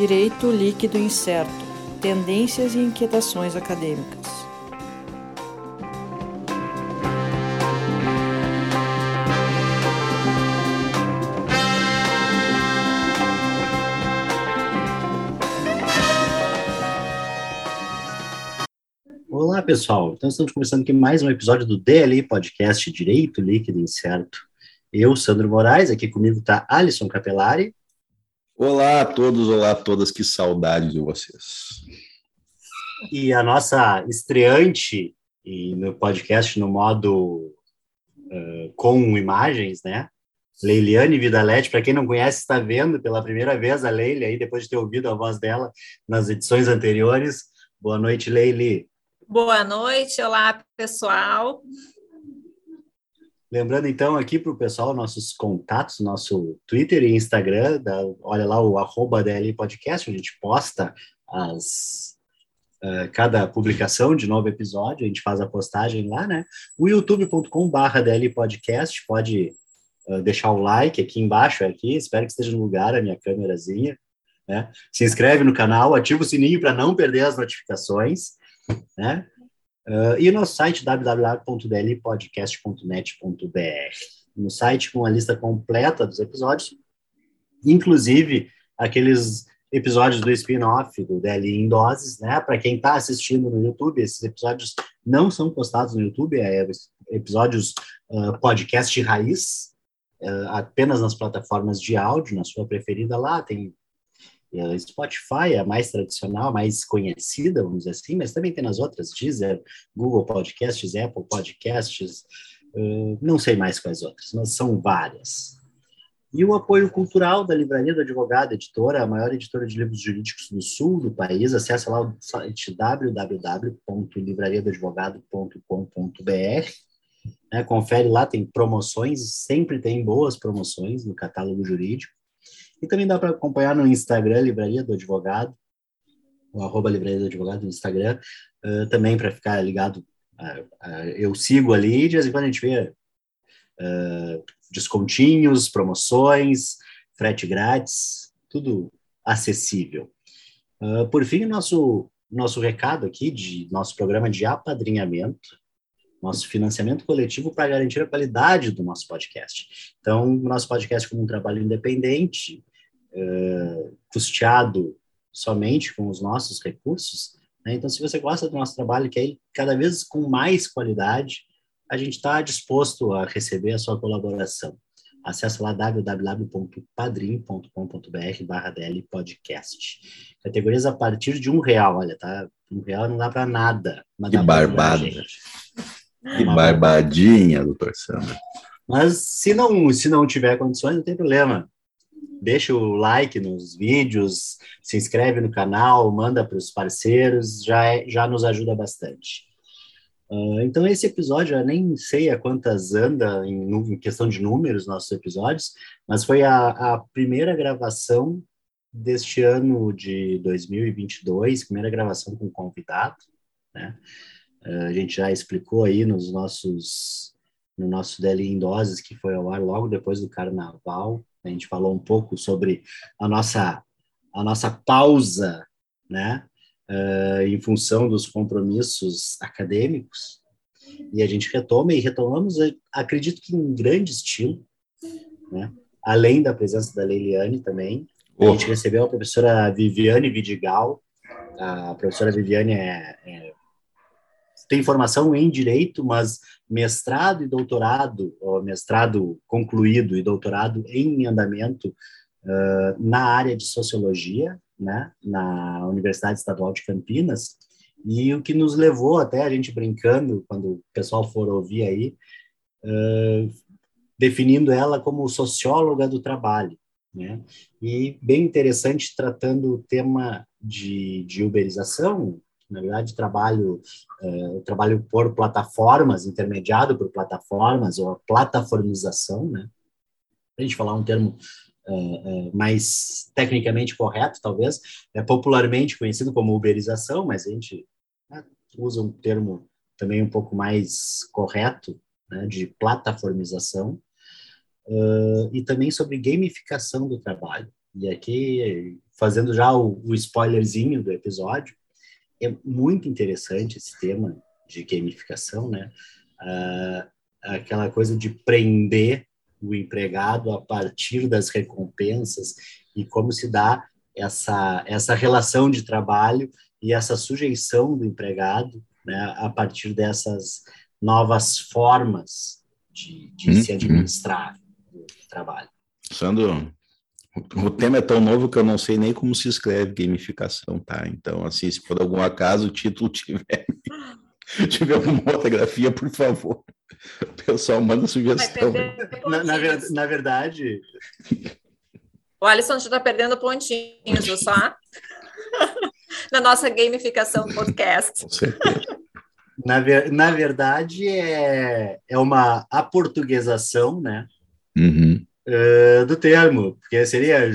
Direito líquido incerto. Tendências e inquietações acadêmicas. Olá, pessoal. Então, estamos começando aqui mais um episódio do DLI Podcast Direito Líquido Incerto. Eu, Sandro Moraes, aqui comigo está Alisson Capelari. Olá a todos, olá a todas, que saudade de vocês. E a nossa estreante no podcast no modo uh, com imagens, né? Leiliane Vidalete, para quem não conhece, está vendo pela primeira vez a Leile aí, depois de ter ouvido a voz dela nas edições anteriores. Boa noite, Leili. Boa noite, olá pessoal. Lembrando então aqui para o pessoal nossos contatos, nosso Twitter e Instagram, da, olha lá o arroba DL Podcast, a gente posta as, uh, cada publicação de novo episódio, a gente faz a postagem lá, né? O youtube.com DL Podcast, pode uh, deixar o like aqui embaixo, aqui, espero que esteja no lugar a minha câmerazinha, né? Se inscreve no canal, ativa o sininho para não perder as notificações, né? Uh, e no site www.dlpodcast.net.br. No site com a lista completa dos episódios, inclusive aqueles episódios do spin-off do DLI em doses, né? Para quem está assistindo no YouTube, esses episódios não são postados no YouTube, é episódios uh, podcast raiz, uh, apenas nas plataformas de áudio, na sua preferida lá, tem a Spotify é a mais tradicional, mais conhecida, vamos dizer assim, mas também tem nas outras, Deezer, Google Podcasts, Apple Podcasts, não sei mais quais outras, mas são várias. E o apoio cultural da Livraria do Advogado, editora, a maior editora de livros jurídicos do sul do país, acessa lá o site www.livrariadoadvogado.com.br, né, confere lá, tem promoções, sempre tem boas promoções no catálogo jurídico, e também dá para acompanhar no Instagram, Livraria do Advogado, o arroba Livraria do Advogado no Instagram, uh, também para ficar ligado. Uh, uh, eu sigo ali, de vez em quando a gente vê descontinhos, promoções, frete grátis, tudo acessível. por fim, nosso, nosso recado aqui de nosso programa de apadrinhamento, nosso financiamento coletivo para garantir a qualidade do nosso podcast. Então, nosso podcast como um trabalho independente, uh, custeado somente com os nossos recursos. Né? Então, se você gosta do nosso trabalho, que é cada vez com mais qualidade, a gente está disposto a receber a sua colaboração. Acesse lá www.padrim.com.br barra DL Podcast. Categorias a partir de um real, olha, tá? Um real não dá para nada. Que barbada. Que barbadinha, doutor Sandra. Mas se não, se não tiver condições, não tem problema deixa o like nos vídeos, se inscreve no canal, manda para os parceiros, já, é, já nos ajuda bastante. Uh, então, esse episódio, eu nem sei a quantas anda em, em questão de números nossos episódios, mas foi a, a primeira gravação deste ano de 2022, primeira gravação com convidado, né? Uh, a gente já explicou aí nos nossos no nosso Deli em Doses, que foi ao ar logo depois do Carnaval, a gente falou um pouco sobre a nossa, a nossa pausa, né, uh, em função dos compromissos acadêmicos, e a gente retoma e retomamos, acredito que em grande estilo, né, além da presença da Leiliane também, a gente recebeu a professora Viviane Vidigal, a professora Viviane é, é tem formação em direito, mas mestrado e doutorado, ou mestrado concluído e doutorado em andamento uh, na área de sociologia, né, na Universidade Estadual de Campinas, e o que nos levou até a gente brincando, quando o pessoal for ouvir aí, uh, definindo ela como socióloga do trabalho, né? E bem interessante tratando o tema de, de uberização, na verdade, trabalho, uh, trabalho por plataformas, intermediado por plataformas, ou a plataformização, né? a gente falar um termo uh, uh, mais tecnicamente correto, talvez, é popularmente conhecido como uberização, mas a gente né, usa um termo também um pouco mais correto, né, de plataformização, e também sobre gamificação do trabalho. E aqui, fazendo já o, o spoilerzinho do episódio, é muito interessante esse tema de gamificação, né? Ah, aquela coisa de prender o empregado a partir das recompensas e como se dá essa, essa relação de trabalho e essa sujeição do empregado né, a partir dessas novas formas de, de hum, se administrar hum. o trabalho. Sandro, o tema é tão novo que eu não sei nem como se escreve gamificação, tá? Então, assim, se por algum acaso o título tiver, tiver alguma grafia, por favor, o pessoal manda sugestão. Na, na, na, verdade. O Alisson já está perdendo pontinhos, viu só? na nossa gamificação podcast. Com certeza. Na, ver, na verdade, é, é uma aportuguesação, né? Uhum. Uh, do termo, porque seria,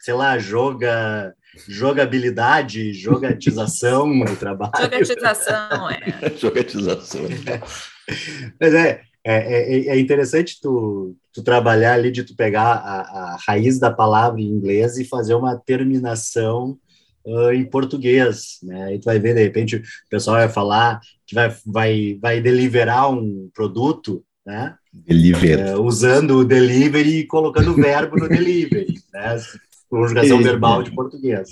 sei lá, joga, jogabilidade, jogatização do trabalho. Jogatização, é. jogatização. Mas é, é, é, é, interessante tu, tu trabalhar ali, de tu pegar a, a raiz da palavra em inglês e fazer uma terminação uh, em português, né? E tu vai ver, de repente, o pessoal vai falar que vai, vai, vai deliverar um produto, né? Deliver. Uh, usando o delivery e colocando o verbo no delivery, né? Conjugação verbal de português.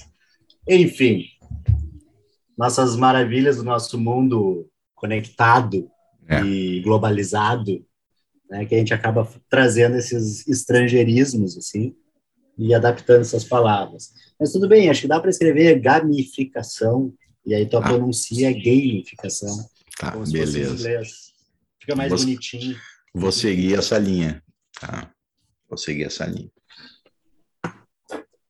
Enfim, nossas maravilhas do nosso mundo conectado é. e globalizado, né, que a gente acaba trazendo esses estrangeirismos, assim, e adaptando essas palavras. Mas tudo bem, acho que dá para escrever gamificação, e aí tu ah. pronuncia gamificação. Tá, beleza. Fica mais vou, bonitinho. Vou seguir essa linha. Tá? Vou seguir essa linha.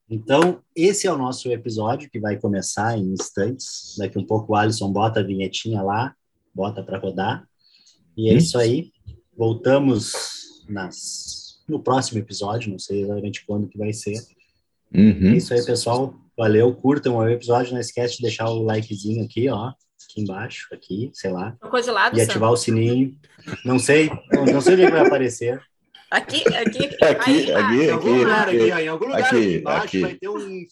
Então, esse é o nosso episódio que vai começar em instantes. Daqui um pouco o Alisson bota a vinhetinha lá, bota para rodar. E é hum. isso aí. Voltamos nas no próximo episódio, não sei exatamente quando que vai ser. Uhum. É isso aí, pessoal. Valeu, curtam o episódio. Não esquece de deixar o likezinho aqui, ó. Aqui embaixo, aqui, sei lá. Coisa lá e ativar o sininho. Não sei, não, não sei onde vai aparecer. Aqui, aqui, aqui, aqui, aqui, em algum aqui, lugar, aqui, ó, em algum lugar aqui, embaixo aqui. vai ter um,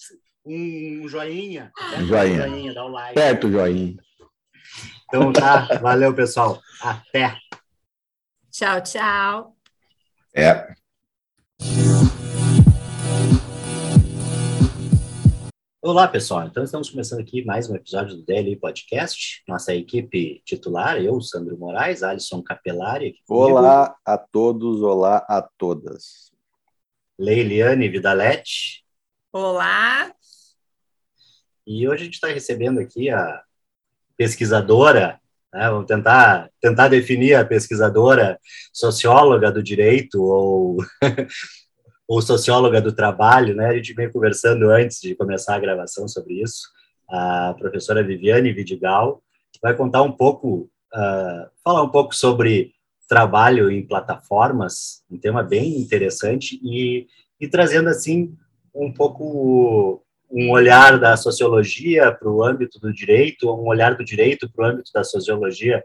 um joinha. Um joinha. joinha dá o like. Perto o joinha. Então tá, valeu, pessoal. Até. Tchau, tchau. É. Olá, pessoal. Então, estamos começando aqui mais um episódio do Daily Podcast. Nossa equipe titular, eu, Sandro Moraes, Alisson Capelari. Olá a todos, olá a todas. Leiliane Vidalete. Olá. E hoje a gente está recebendo aqui a pesquisadora, né? vamos tentar, tentar definir a pesquisadora socióloga do direito ou ou socióloga do trabalho, né? A gente veio conversando antes de começar a gravação sobre isso. A professora Viviane Vidigal vai contar um pouco, uh, falar um pouco sobre trabalho em plataformas, um tema bem interessante e, e trazendo assim um pouco um olhar da sociologia para o âmbito do direito, um olhar do direito para o âmbito da sociologia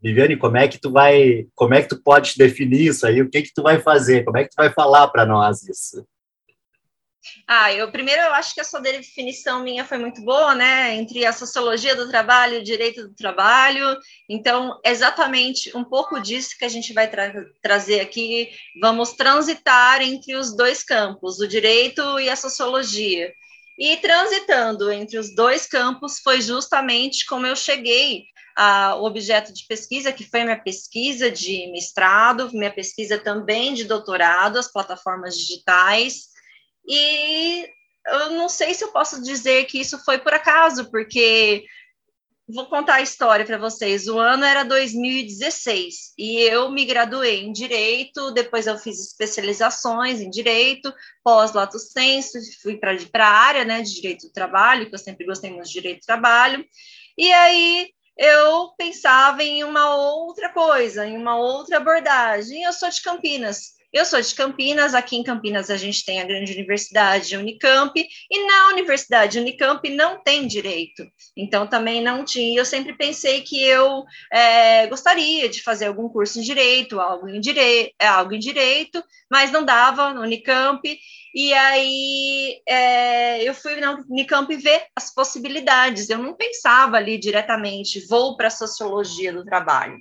Viviane, como é que tu vai, como é que tu pode definir isso aí? O que que tu vai fazer? Como é que tu vai falar para nós isso? Ah, eu primeiro eu acho que essa definição minha foi muito boa, né? Entre a sociologia do trabalho e o direito do trabalho. Então, exatamente um pouco disso que a gente vai tra trazer aqui. Vamos transitar entre os dois campos, o direito e a sociologia. E transitando entre os dois campos foi justamente como eu cheguei o objeto de pesquisa, que foi minha pesquisa de mestrado, minha pesquisa também de doutorado, as plataformas digitais, e eu não sei se eu posso dizer que isso foi por acaso, porque vou contar a história para vocês. O ano era 2016 e eu me graduei em direito, depois eu fiz especializações em direito, pós-lato sensu, fui para a área né, de direito do trabalho, que eu sempre gostei muito de direito do trabalho. E aí eu pensava em uma outra coisa, em uma outra abordagem. Eu sou de Campinas, Eu sou de Campinas, aqui em Campinas a gente tem a grande universidade Unicamp, e na universidade Unicamp não tem direito, então também não tinha. Eu sempre pensei que eu é, gostaria de fazer algum curso em direito, algo em, dire... algo em direito, mas não dava no Unicamp, e aí é, eu fui na Unicamp ver as possibilidades. Eu não pensava ali diretamente, vou para a sociologia do trabalho.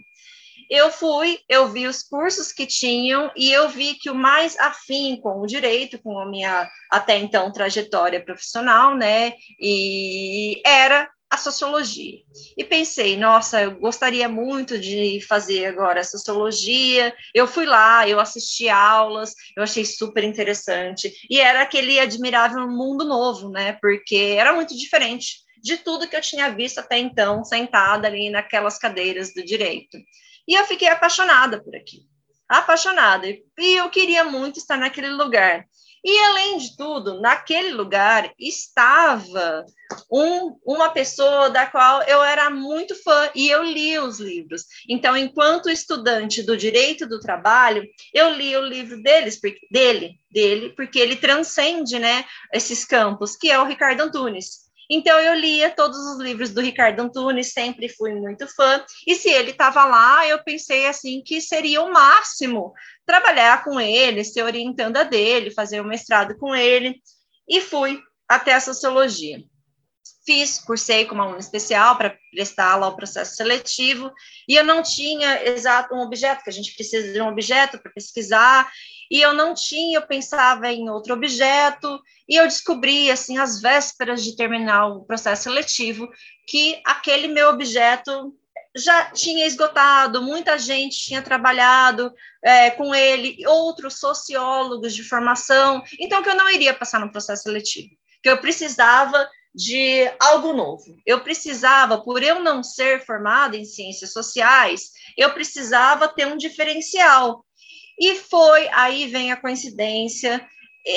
Eu fui, eu vi os cursos que tinham e eu vi que o mais afim com o direito, com a minha até então trajetória profissional, né, e era a sociologia. E pensei, nossa, eu gostaria muito de fazer agora sociologia. Eu fui lá, eu assisti aulas, eu achei super interessante. E era aquele admirável mundo novo, né? Porque era muito diferente de tudo que eu tinha visto até então, sentada ali naquelas cadeiras do direito. E eu fiquei apaixonada por aquilo. Apaixonada. E eu queria muito estar naquele lugar. E, além de tudo, naquele lugar estava um, uma pessoa da qual eu era muito fã e eu li os livros. Então, enquanto estudante do direito do trabalho, eu li o livro deles, dele, dele, porque ele transcende né, esses campos, que é o Ricardo Antunes. Então eu lia todos os livros do Ricardo Antunes, sempre fui muito fã, e se ele estava lá, eu pensei assim que seria o máximo trabalhar com ele, ser orientanda dele, fazer o um mestrado com ele, e fui até a sociologia. Fiz, cursei como aluna especial para prestar lá o processo seletivo, e eu não tinha exato um objeto, que a gente precisa de um objeto para pesquisar, e eu não tinha, eu pensava em outro objeto, e eu descobri, assim, às vésperas de terminar o processo seletivo, que aquele meu objeto já tinha esgotado, muita gente tinha trabalhado é, com ele, outros sociólogos de formação, então que eu não iria passar no processo seletivo, que eu precisava de algo novo. Eu precisava, por eu não ser formada em ciências sociais, eu precisava ter um diferencial. E foi, aí vem a coincidência,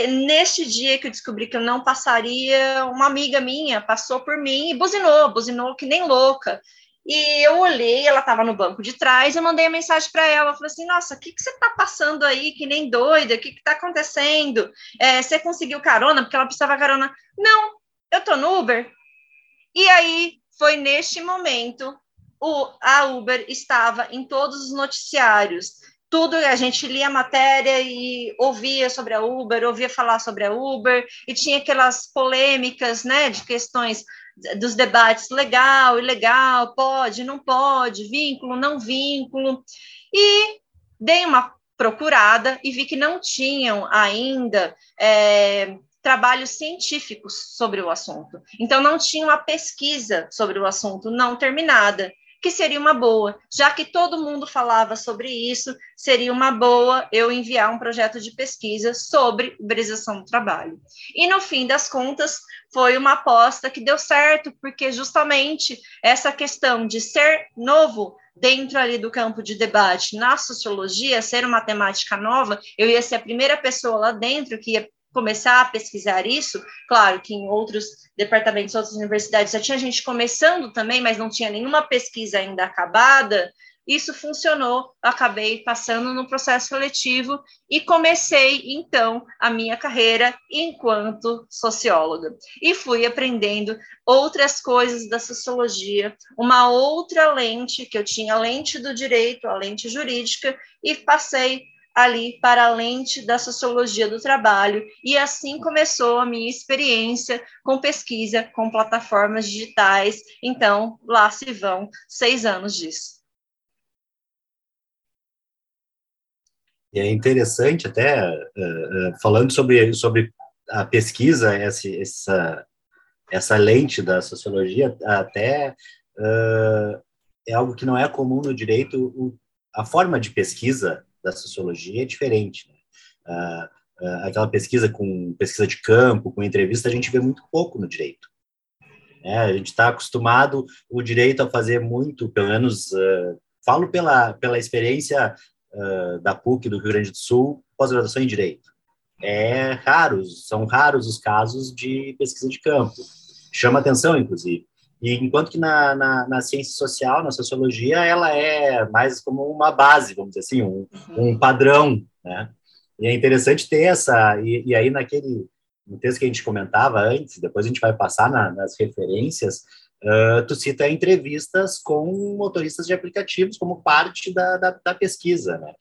neste dia que eu descobri que eu não passaria, uma amiga minha passou por mim e buzinou, buzinou que nem louca. E eu olhei, ela estava no banco de trás, eu mandei a mensagem para ela, falei assim, nossa, o que, que você está passando aí, que nem doida, o que está acontecendo? É, você conseguiu carona? Porque ela precisava carona. Não, eu estou no Uber. E aí, foi neste momento, o, a Uber estava em todos os noticiários, tudo, a gente lia a matéria e ouvia sobre a Uber, ouvia falar sobre a Uber, e tinha aquelas polêmicas, né, de questões dos debates legal, ilegal, pode, não pode, vínculo, não vínculo, e dei uma procurada e vi que não tinham ainda é, trabalhos científicos sobre o assunto. Então, não tinha uma pesquisa sobre o assunto não terminada que seria uma boa, já que todo mundo falava sobre isso, seria uma boa eu enviar um projeto de pesquisa sobre uberização do trabalho. E no fim das contas, foi uma aposta que deu certo, porque justamente essa questão de ser novo dentro ali do campo de debate na sociologia, ser uma temática nova, eu ia ser a primeira pessoa lá dentro que ia começar a pesquisar isso, claro que em outros departamentos, outras universidades já tinha gente começando também, mas não tinha nenhuma pesquisa ainda acabada, isso funcionou, acabei passando no processo seletivo e comecei então a minha carreira enquanto socióloga. E fui aprendendo outras coisas da sociologia, uma outra lente que eu tinha, a lente do direito, a lente jurídica, e passei ali para a lente da sociologia do trabalho, e assim começou a minha experiência com pesquisa com plataformas digitais. Então, lá se vão seis anos disso. É interessante até, uh, uh, falando sobre, sobre a pesquisa, essa, essa, lente da sociologia, até uh, é algo que não é comum no direito, a forma de pesquisa da sociologia é diferente. Né? Uh, uh, aquela pesquisa com pesquisa de campo, com entrevista, a gente vê muito pouco no direito. É, a gente está acostumado o direito a fazer muito, pelo menos uh, falo pela, pela experiência da PUC do Rio Grande do Sul, pós-graduação em direito. É raros, são raros os casos de pesquisa de campo. Chama atenção, inclusive. E enquanto que na, na, na, ciência social, na sociologia, ela é mais como uma base, vamos dizer assim, um, uhum. um padrão, né? E é interessante ter essa, e, e, aí naquele, no texto que a gente comentava antes, depois a gente vai passar na, nas referências, uh, tu cita entrevistas com motoristas de aplicativos como parte da, da, da pesquisa, né?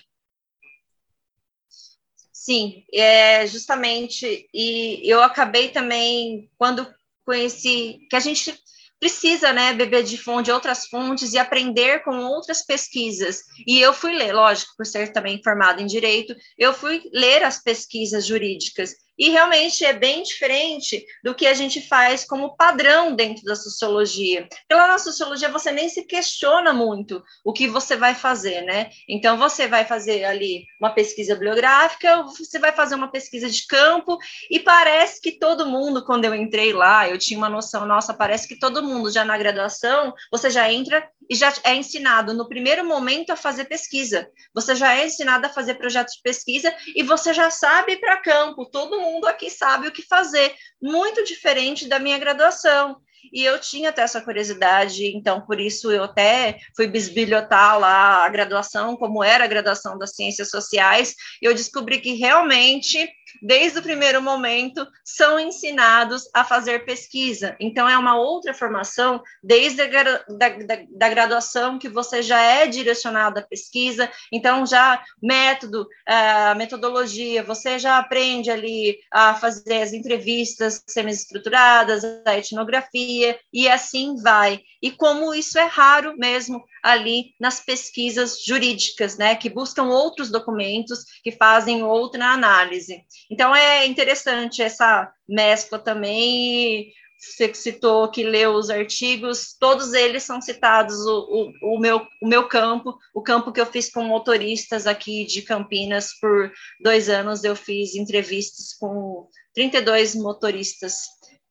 Sim, é justamente, e eu acabei também, quando conheci, que a gente precisa, né, beber de fonte, de outras fontes e aprender com outras pesquisas. E eu fui ler, lógico, por ser também formada em direito, eu fui ler as pesquisas jurídicas e realmente é bem diferente do que a gente faz como padrão dentro da sociologia. Pela na sociologia você nem se questiona muito o que você vai fazer, né? Então você vai fazer ali uma pesquisa bibliográfica, você vai fazer uma pesquisa de campo e parece que todo mundo, quando eu entrei lá, eu tinha uma noção, nossa, parece que todo mundo já na graduação, você já entra e já é ensinado no primeiro momento a fazer pesquisa. Você já é ensinado a fazer projetos de pesquisa e você já sabe para campo. Todo mundo aqui sabe o que fazer. Muito diferente da minha graduação. E eu tinha até essa curiosidade, então por isso eu até fui bisbilhotar lá a graduação, como era a graduação das ciências sociais, e eu descobri que realmente desde o primeiro momento, são ensinados a fazer pesquisa. Então, é uma outra formação, desde a da, da, da graduação, que você já é direcionado à pesquisa, então, já método, a metodologia, você já aprende ali a fazer as entrevistas semi-estruturadas, a etnografia, e assim vai. E como isso é raro mesmo ali nas pesquisas jurídicas, né, que buscam outros documentos, que fazem outra análise. Então é interessante essa mescla também. Você citou que leu os artigos, todos eles são citados o, o, o, meu, o meu campo, o campo que eu fiz com motoristas aqui de Campinas por dois anos, eu fiz entrevistas com 32 motoristas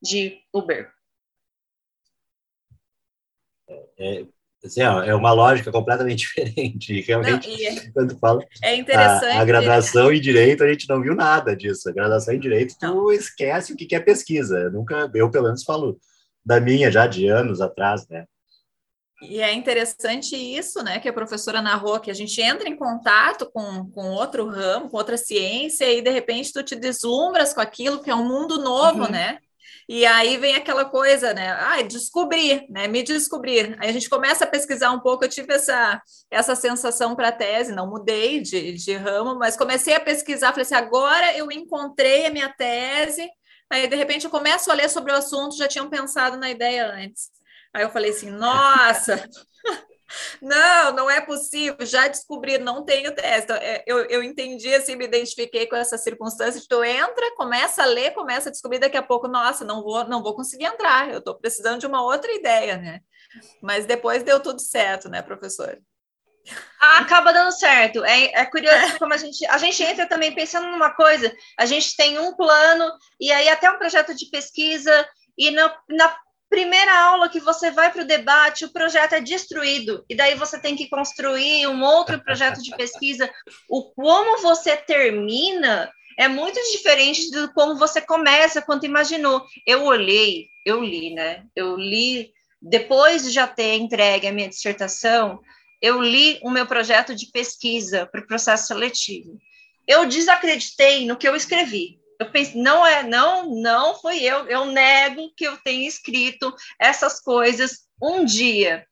de Uber. É, Assim, ó, é uma lógica completamente diferente. Realmente, não, é, quando fala é interessante. A, a, graduação em direito, a gente não viu nada disso. A graduação em direito, tu não. esquece o que é pesquisa. Eu nunca, eu pelo menos falo da minha já de anos atrás, né? E é interessante isso, né, que a professora narrou, que a gente entra em contato com, com outro ramo, com outra ciência, e de repente tu te deslumbras com aquilo que é um mundo novo, uhum. né? E aí vem aquela coisa, né? Ah, descobrir, né? Me descobrir. Aí a gente começa a pesquisar um pouco. Eu tive essa, essa sensação para a tese, não mudei de, de ramo, mas comecei a pesquisar. Falei assim: agora eu encontrei a minha tese. Aí, de repente, eu começo a ler sobre o assunto, já tinham pensado na ideia antes. Aí eu falei assim: nossa, Não, não é possível. Já descobri, não tenho teste. É, eu, eu entendi, assim, me identifiquei com essa circunstância. Tu entra, começa a ler, começa a descobrir, daqui a pouco, nossa, não vou, não vou conseguir entrar. Eu estou precisando de uma outra ideia, né? Mas depois deu tudo certo, né, professor? Ah, acaba dando certo. É, é curioso é. como a gente, a gente entra também pensando numa coisa. A gente tem um plano e aí até um projeto de pesquisa e na, na primeira aula que você vai para o debate, o projeto é destruído, e daí você tem que construir um outro projeto de pesquisa. O como você termina é muito diferente do como você começa, quando imaginou. Eu olhei, eu li, né? Eu li, depois de já ter entregue a minha dissertação, eu li o meu projeto de pesquisa para o processo seletivo. Eu desacreditei no que eu escrevi eu pensei, não é, não, não foi eu, eu nego que eu tenha escrito essas coisas um dia.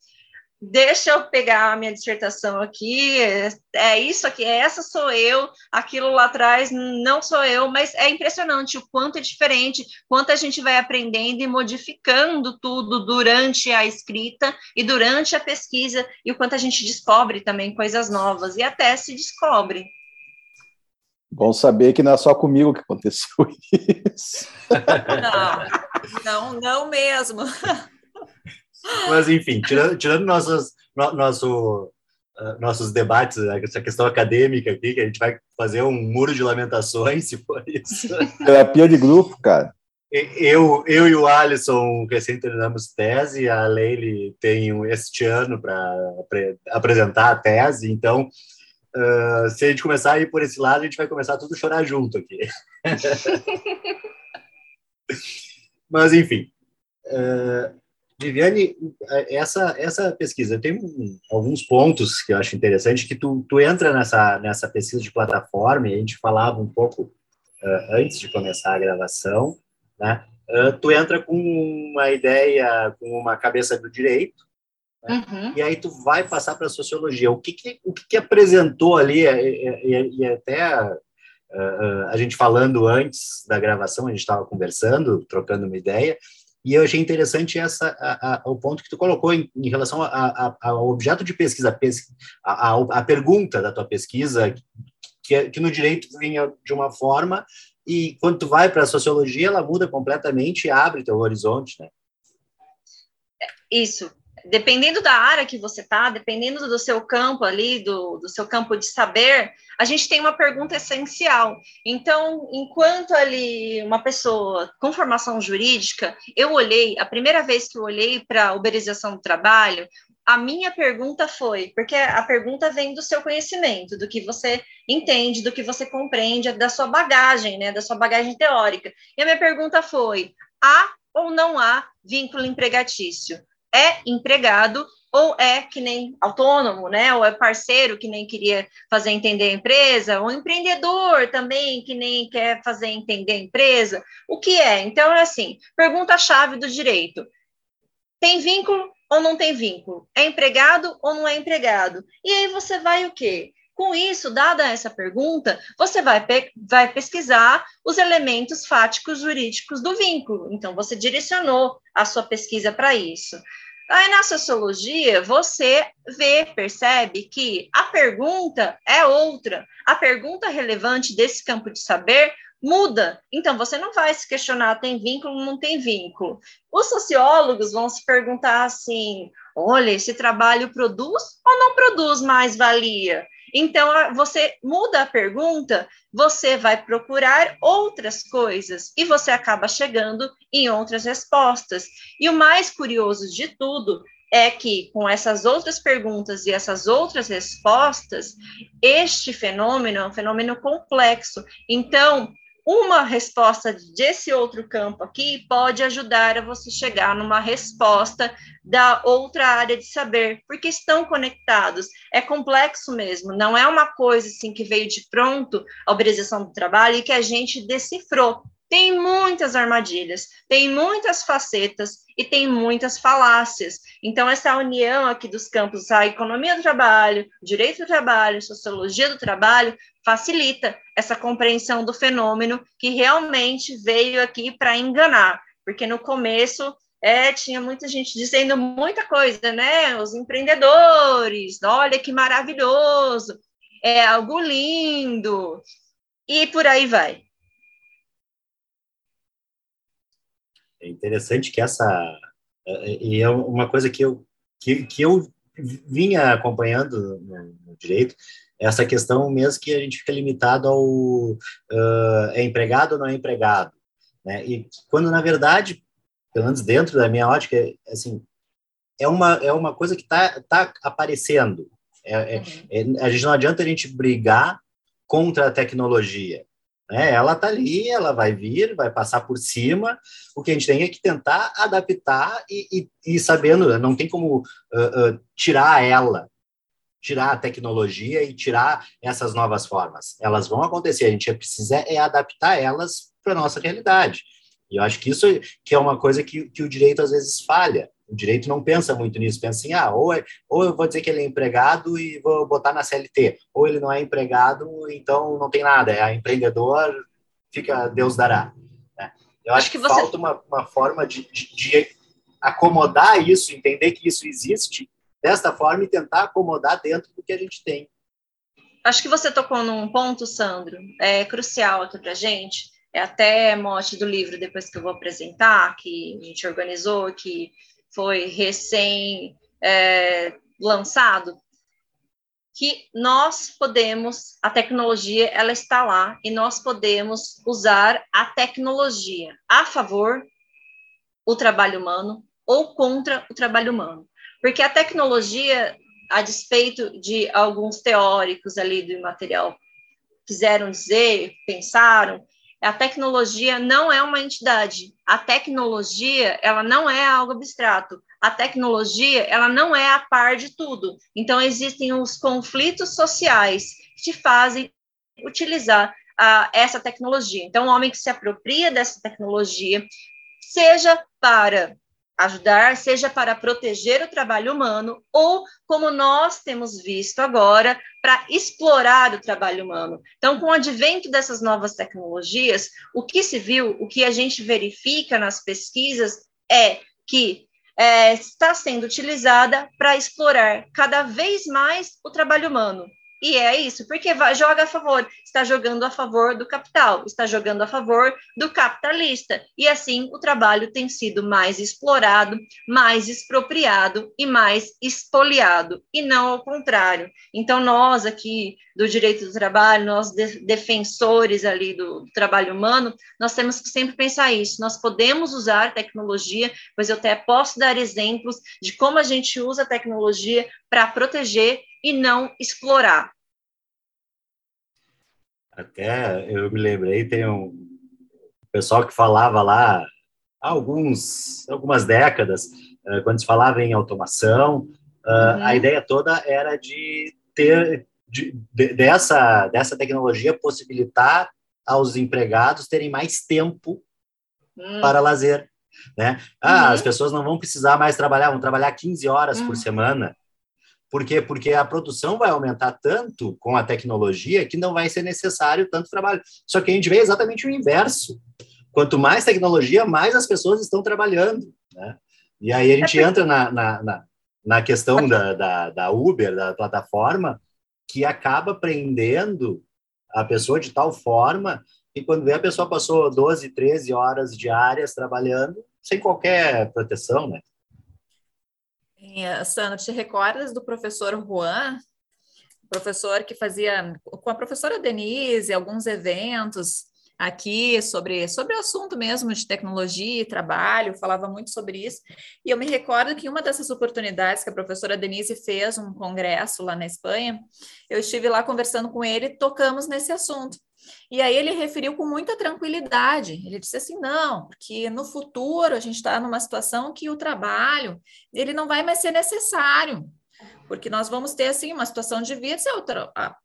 Deixa eu pegar a minha dissertação aqui, é, é isso aqui, essa sou eu, aquilo lá atrás não sou eu, mas é impressionante o quanto é diferente, quanto a gente vai aprendendo e modificando tudo durante a escrita e durante a pesquisa, e o quanto a gente descobre também coisas novas, e até se descobre. Bom saber que não é só comigo que aconteceu isso. Não, não, não mesmo. Mas, enfim, tirando, tirando nossos, no, nosso, uh, nossos debates, né, essa questão acadêmica aqui, que a gente vai fazer um muro de lamentações, se for isso. Terapia de grupo, cara. Eu, eu e o Alisson recém terminamos tese, a Leile tem este ano para apresentar a tese, então Uh, se a gente começar a ir por esse lado, a gente vai começar tudo a chorar junto aqui. Mas, enfim. Uh, Viviane, essa, essa pesquisa tem alguns pontos que eu acho interessante, que tu, tu entra nessa, nessa pesquisa de plataforma, e a gente falava um pouco uh, antes de começar a gravação, né? Tu entra com uma ideia, com uma cabeça do direito? Uhum. e aí tu vai passar para a sociologia. O que, que o que, que, apresentou ali, e, e, e até uh, a gente falando antes da gravação, a gente estava conversando, trocando uma ideia, e eu achei interessante essa, a, a, o ponto que tu colocou em, em relação a, ao objeto de pesquisa, pes, a, a, pergunta da tua pesquisa, que, que no direito vinha de uma forma, e quando tu vai para a sociologia, ela muda completamente e abre teu horizonte, né? Isso dependendo da área que você está, dependendo do seu campo ali, do, do seu campo de saber, a gente tem uma pergunta essencial. Então, enquanto ali uma pessoa com formação jurídica, eu olhei, a primeira vez que eu olhei para a uberização do trabalho, a minha pergunta foi, porque a pergunta vem do seu conhecimento, do que você entende, do que você compreende, da sua bagagem, né, da sua bagagem teórica. E a minha pergunta foi: há ou não há vínculo empregatício? É empregado ou é que nem autônomo, né? Ou é parceiro que nem queria fazer entender a empresa, ou empreendedor também que nem quer fazer entender a empresa. O que é? Então é assim, pergunta-chave do direito. Tem vínculo ou não tem vínculo? É empregado ou não é empregado? E aí você vai o quê? Com isso, dada essa pergunta, você vai, pe vai pesquisar os elementos fáticos jurídicos do vínculo. Então, você direcionou a sua pesquisa para isso. Aí na sociologia, você vê, percebe que a pergunta é outra. A pergunta relevante desse campo de saber muda. Então, você não vai se questionar, tem vínculo ou não tem vínculo. Os sociólogos vão se perguntar assim: olha, esse trabalho produz ou não produz mais valia? Então, você muda a pergunta, você vai procurar outras coisas e você acaba chegando em outras respostas. E o mais curioso de tudo é que, com essas outras perguntas e essas outras respostas, este fenômeno é um fenômeno complexo. Então, uma resposta desse outro campo aqui pode ajudar a você chegar numa resposta da outra área de saber, porque estão conectados. É complexo mesmo, não é uma coisa assim que veio de pronto a uberização do trabalho e que a gente decifrou. Tem muitas armadilhas, tem muitas facetas e tem muitas falácias. Então, essa união aqui dos campos, a economia do trabalho, direito do trabalho, sociologia do trabalho, facilita essa compreensão do fenômeno que realmente veio aqui para enganar, porque no começo é, tinha muita gente dizendo muita coisa, né? Os empreendedores, olha que maravilhoso, é algo lindo, e por aí vai. É interessante que essa é, é, e é uma coisa que eu que, que eu vinha acompanhando no, no direito essa questão mesmo que a gente fica limitado ao uh, é empregado ou não é empregado, né? E quando na verdade, pelo menos dentro da minha ótica, assim, é uma é uma coisa que está tá aparecendo. É, é, é, a gente não adianta a gente brigar contra a tecnologia. Né? Ela está ali, ela vai vir, vai passar por cima. O que a gente tem é que tentar adaptar e, e, e sabendo, não tem como uh, uh, tirar ela, tirar a tecnologia e tirar essas novas formas. Elas vão acontecer, a gente precisa é adaptar elas para a nossa realidade. E eu acho que isso que é uma coisa que, que o direito às vezes falha. O direito não pensa muito nisso, pensa assim, ah, ou, é, ou eu vou dizer que ele é empregado e vou botar na CLT, ou ele não é empregado, então não tem nada, é empreendedor, fica, Deus dará. Né? Eu acho, acho que, que você... falta uma, uma forma de, de, de acomodar isso, entender que isso existe desta forma e tentar acomodar dentro do que a gente tem. Acho que você tocou num ponto, Sandro, é crucial aqui para gente. É até mote do livro depois que eu vou apresentar, que a gente organizou, que foi recém é, lançado, que nós podemos, a tecnologia ela está lá e nós podemos usar a tecnologia a favor o trabalho humano ou contra o trabalho humano. Porque a tecnologia, a despeito de alguns teóricos ali do material quiseram dizer, pensaram, a tecnologia não é uma entidade. A tecnologia, ela não é algo abstrato. A tecnologia, ela não é a par de tudo. Então, existem os conflitos sociais que te fazem utilizar essa tecnologia. Então, o homem que se apropria dessa tecnologia, seja para ajudar, seja para proteger o trabalho humano, ou, como nós temos visto agora, para explorar o trabalho humano. Então, com o advento dessas novas tecnologias, o que se viu, o que a gente verifica nas pesquisas é que é, está sendo utilizada para explorar cada vez mais o trabalho humano. E é isso, porque joga a favor, está jogando a favor do capital, está jogando a favor do capitalista. E assim o trabalho tem sido mais explorado, mais expropriado e mais expoliado, e não ao contrário. Então, nós aqui do direito do trabalho, nós de, defensores ali do, do trabalho humano, nós temos que sempre pensar isso. Nós podemos usar tecnologia, pois eu até posso dar exemplos de como a gente usa a tecnologia para proteger e não explorar. Até eu me lembrei, tem um pessoal que falava lá há alguns, algumas décadas, eh, quando se falava em automação, eh, uhum. a ideia toda era de ter de, de, dessa, dessa tecnologia possibilitar aos empregados terem mais tempo uhum. para lazer. Né? Ah, uhum. as pessoas não vão precisar mais trabalhar, vão trabalhar 15 horas por uhum. semana. Por quê? Porque a produção vai aumentar tanto com a tecnologia que não vai ser necessário tanto trabalho. Só que a gente vê exatamente o inverso. Quanto mais tecnologia, mais as pessoas estão trabalhando. Né? E aí a gente é entra na, na, na, na questão da, da, da Uber, da plataforma, que acaba prendendo a pessoa de tal forma que quando vê a pessoa passou 12, 13 horas diárias trabalhando sem qualquer proteção, né? Sandra, te recordas do professor Juan? Professor que fazia com a professora Denise alguns eventos aqui sobre, sobre o assunto mesmo de tecnologia e trabalho, falava muito sobre isso. E eu me recordo que uma dessas oportunidades que a professora Denise fez um congresso lá na Espanha, eu estive lá conversando com ele tocamos nesse assunto. E aí ele referiu com muita tranquilidade. Ele disse assim: não, porque no futuro a gente está numa situação que o trabalho ele não vai mais ser necessário, porque nós vamos ter assim uma situação de vida,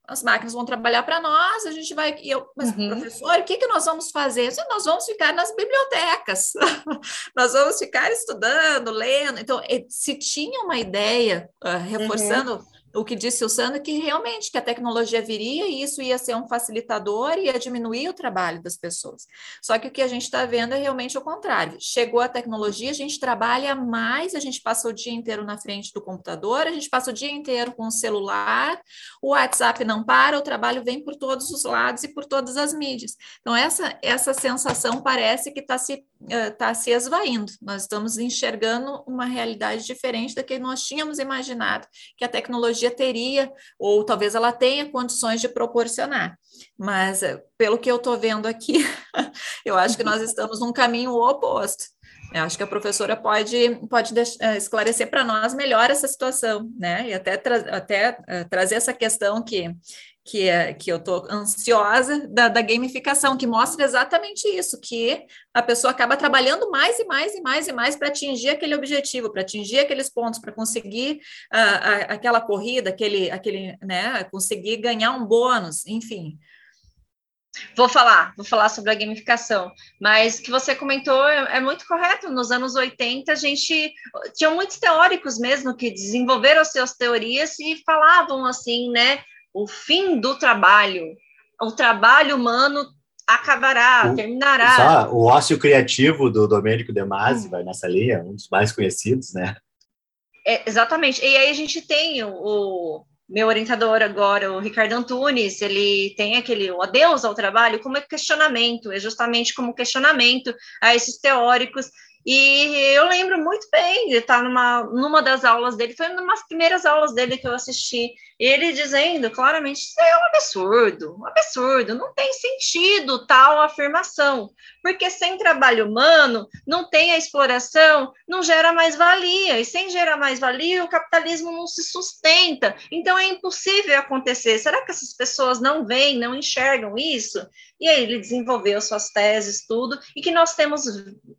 as máquinas vão trabalhar para nós, a gente vai. Eu, mas uhum. professor, o que, que nós vamos fazer? Nós vamos ficar nas bibliotecas, nós vamos ficar estudando, lendo. Então, se tinha uma ideia uh, reforçando uhum o que disse o Sandro, que realmente que a tecnologia viria e isso ia ser um facilitador e ia diminuir o trabalho das pessoas. Só que o que a gente está vendo é realmente o contrário. Chegou a tecnologia, a gente trabalha mais, a gente passa o dia inteiro na frente do computador, a gente passa o dia inteiro com o celular, o WhatsApp não para, o trabalho vem por todos os lados e por todas as mídias. Então, essa, essa sensação parece que está se, uh, tá se esvaindo. Nós estamos enxergando uma realidade diferente da que nós tínhamos imaginado que a tecnologia teria, ou talvez ela tenha condições de proporcionar. Mas, eh, pelo que eu estou vendo aqui, eu acho que nós estamos num caminho oposto. Eu acho que a professora pode, pode eh, esclarecer para nós melhor essa situação, né? E até, tra até uh, trazer essa questão que que, é, que eu estou ansiosa da, da, gamificação, que mostra exatamente isso, que a pessoa acaba trabalhando mais e mais e mais e mais para atingir aquele objetivo, para atingir aqueles pontos, para conseguir uh, a, aquela corrida, aquele, aquele, né, conseguir ganhar um bônus, enfim. Vou falar, vou falar sobre a gamificação, mas o que você comentou é, é, muito correto. Nos anos 80, a gente tinha muitos teóricos mesmo que desenvolveram suas teorias e falavam assim, né? o fim do trabalho, o trabalho humano acabará, o, terminará. Só o ócio criativo do Domênico De Masi vai nessa linha, um dos mais conhecidos, né? É, exatamente. E aí a gente tem o, meu orientador agora, o Ricardo Antunes, ele tem aquele o adeus ao trabalho como questionamento, é justamente como questionamento a esses teóricos. E eu lembro muito bem de estar numa, numa das aulas dele, foi uma das primeiras aulas dele que eu assisti, ele dizendo claramente: Isso é um absurdo, um absurdo, não tem sentido tal afirmação, porque sem trabalho humano não tem a exploração, não gera mais valia, e sem gerar mais valia, o capitalismo não se sustenta, então é impossível acontecer. Será que essas pessoas não veem, não enxergam isso? e aí ele desenvolveu suas teses, tudo, e que nós temos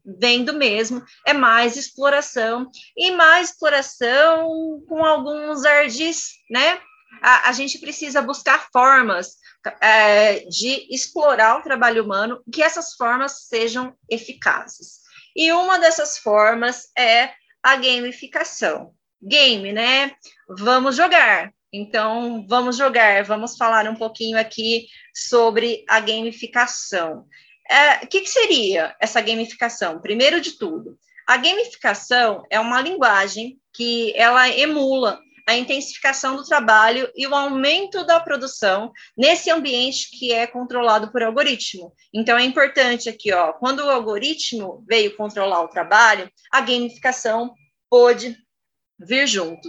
vendo mesmo é mais exploração, e mais exploração com alguns ardis, né? A, a gente precisa buscar formas é, de explorar o trabalho humano, que essas formas sejam eficazes. E uma dessas formas é a gamificação. Game, né? Vamos jogar. Então, vamos jogar, vamos falar um pouquinho aqui sobre a gamificação. É, o que, que seria essa gamificação? Primeiro de tudo, a gamificação é uma linguagem que ela emula a intensificação do trabalho e o aumento da produção nesse ambiente que é controlado por algoritmo. Então é importante aqui, ó, quando o algoritmo veio controlar o trabalho, a gamificação pôde vir junto.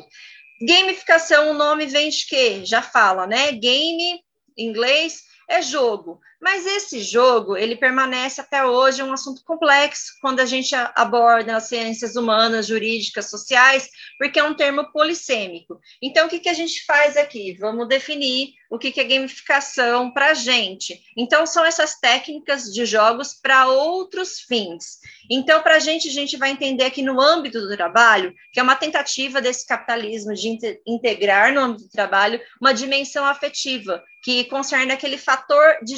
Gamificação, o nome vem de quê? Já fala, né? Game, inglês, é jogo. Mas esse jogo, ele permanece até hoje um assunto complexo quando a gente aborda as ciências humanas, jurídicas, sociais, porque é um termo polissêmico. Então, o que, que a gente faz aqui? Vamos definir o que, que é gamificação para a gente. Então, são essas técnicas de jogos para outros fins. Então, para a gente, a gente vai entender aqui no âmbito do trabalho, que é uma tentativa desse capitalismo de integrar no âmbito do trabalho uma dimensão afetiva, que concerne aquele fator de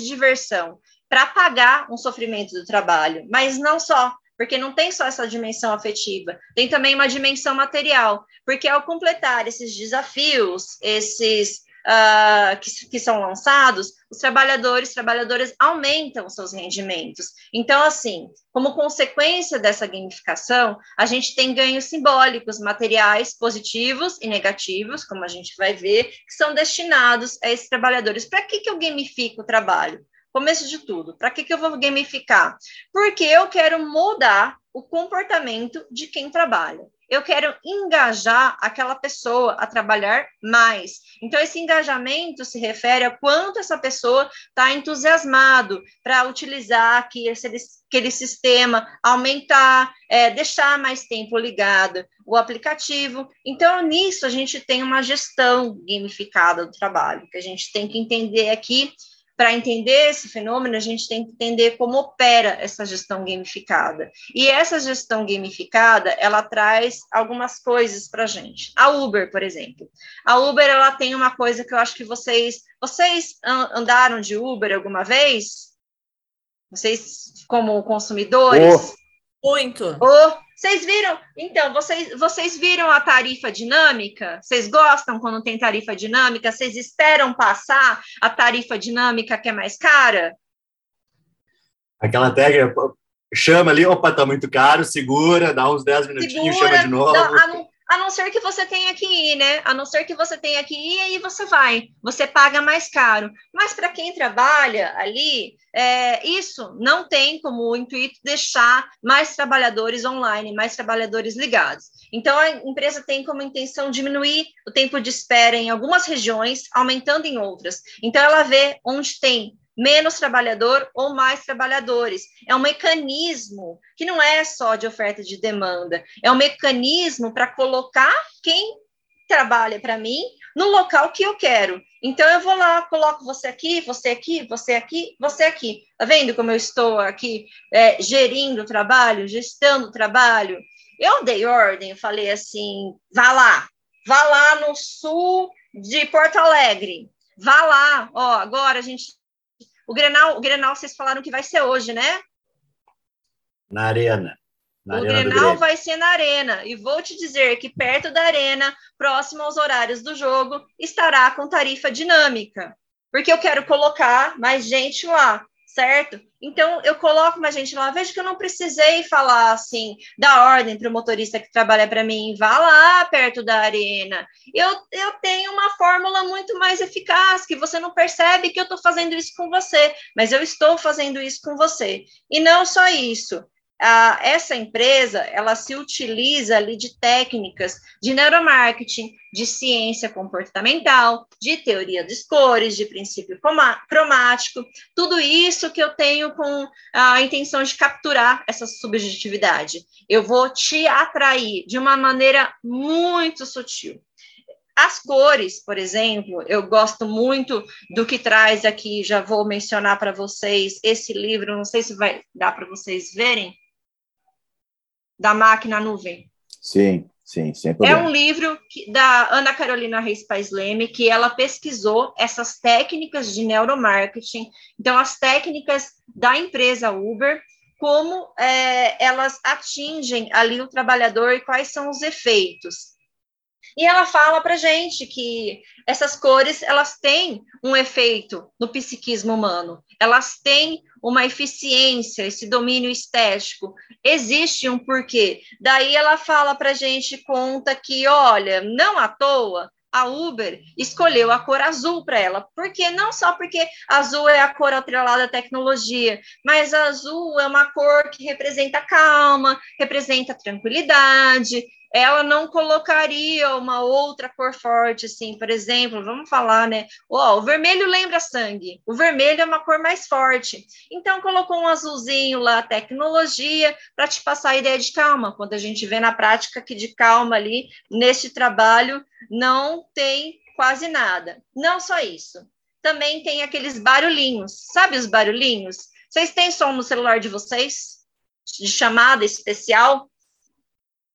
para apagar um sofrimento do trabalho, mas não só, porque não tem só essa dimensão afetiva, tem também uma dimensão material, porque ao completar esses desafios, esses uh, que, que, são lançados, os trabalhadores, trabalhadoras aumentam seus rendimentos. Então, assim, como consequência dessa gamificação, a gente tem ganhos simbólicos, materiais positivos e negativos, como a gente vai ver, que são destinados a esses trabalhadores. Para que, que eu gamifico o trabalho? Começo de tudo, para que, que eu vou gamificar? Porque eu quero mudar o comportamento de quem trabalha eu quero engajar aquela pessoa a trabalhar mais. Então, esse engajamento se refere a quanto essa pessoa está entusiasmado para utilizar aqui esse, aquele sistema, aumentar, é, deixar mais tempo ligado o aplicativo. Então, nisso, a gente tem uma gestão gamificada do trabalho, que a gente tem que entender aqui para entender esse fenômeno, a gente tem que entender como opera essa gestão gamificada. E essa gestão gamificada, ela traz algumas coisas para a gente. A Uber, por exemplo. A Uber, ela tem uma coisa que eu acho que vocês... Vocês andaram de Uber alguma vez? Vocês, como consumidores? Oh. Muito. Oh, vocês viram? Então, vocês, vocês viram a tarifa dinâmica? Vocês gostam quando tem tarifa dinâmica? Vocês esperam passar a tarifa dinâmica que é mais cara? Aquela técnica chama ali, opa, tá muito caro, segura, dá uns 10 minutinhos, segura, chama de novo. Não, a não ser que você tenha que ir, né? A não ser que você tenha que ir, aí você vai, você paga mais caro. Mas para quem trabalha ali, é, isso não tem como intuito deixar mais trabalhadores online, mais trabalhadores ligados. Então, a empresa tem como intenção diminuir o tempo de espera em algumas regiões, aumentando em outras. Então, ela vê onde tem menos trabalhador ou mais trabalhadores. É um mecanismo que não é só de oferta e de demanda, é um mecanismo para colocar quem trabalha para mim no local que eu quero. Então eu vou lá, coloco você aqui, você aqui, você aqui, você aqui. Tá vendo como eu estou aqui é, gerindo o trabalho, gestando o trabalho? Eu dei ordem, falei assim: vá lá, vá lá no sul de Porto Alegre, vá lá, ó, agora a gente o Grenal, o Grenal, vocês falaram que vai ser hoje, né? Na Arena. Na o arena Grenal vai ser na Arena. E vou te dizer que perto da Arena, próximo aos horários do jogo, estará com tarifa dinâmica. Porque eu quero colocar mais gente lá certo? Então, eu coloco mais gente lá. Vejo que eu não precisei falar assim, da ordem para o motorista que trabalha para mim, vá lá perto da arena. Eu, eu tenho uma fórmula muito mais eficaz, que você não percebe que eu estou fazendo isso com você, mas eu estou fazendo isso com você. E não só isso essa empresa ela se utiliza ali de técnicas de neuromarketing, de ciência comportamental, de teoria dos cores, de princípio cromático, tudo isso que eu tenho com a intenção de capturar essa subjetividade. Eu vou te atrair de uma maneira muito sutil. As cores, por exemplo, eu gosto muito do que traz aqui, já vou mencionar para vocês esse livro, não sei se vai dar para vocês verem, da máquina nuvem. Sim, sim, sem É um livro que- da Ana Carolina Reis Paes Leme, que ela pesquisou essas técnicas de neuromarketing, então as técnicas da empresa Uber, como é, elas atingem ali o trabalhador e quais são os efeitos. E ela fala para gente que essas cores elas têm um efeito no psiquismo humano, elas têm uma eficiência, esse domínio estético, existe um porquê. Daí ela fala para gente, conta que, olha, não à toa, a Uber escolheu a cor azul para ela, porque não só porque azul é a cor atrelada à tecnologia, mas azul é uma cor que representa calma, representa tranquilidade. Ela não colocaria uma outra cor forte, assim, por exemplo, vamos falar, né? Ó, o vermelho lembra sangue, o vermelho é uma cor mais forte. Então, colocou um azulzinho lá, tecnologia, para te passar a ideia de calma, quando a gente vê na prática que de calma ali, neste trabalho, não tem quase nada. Não só isso. Também tem aqueles barulhinhos. Sabe os barulhinhos? Vocês têm som no celular de vocês? De chamada especial?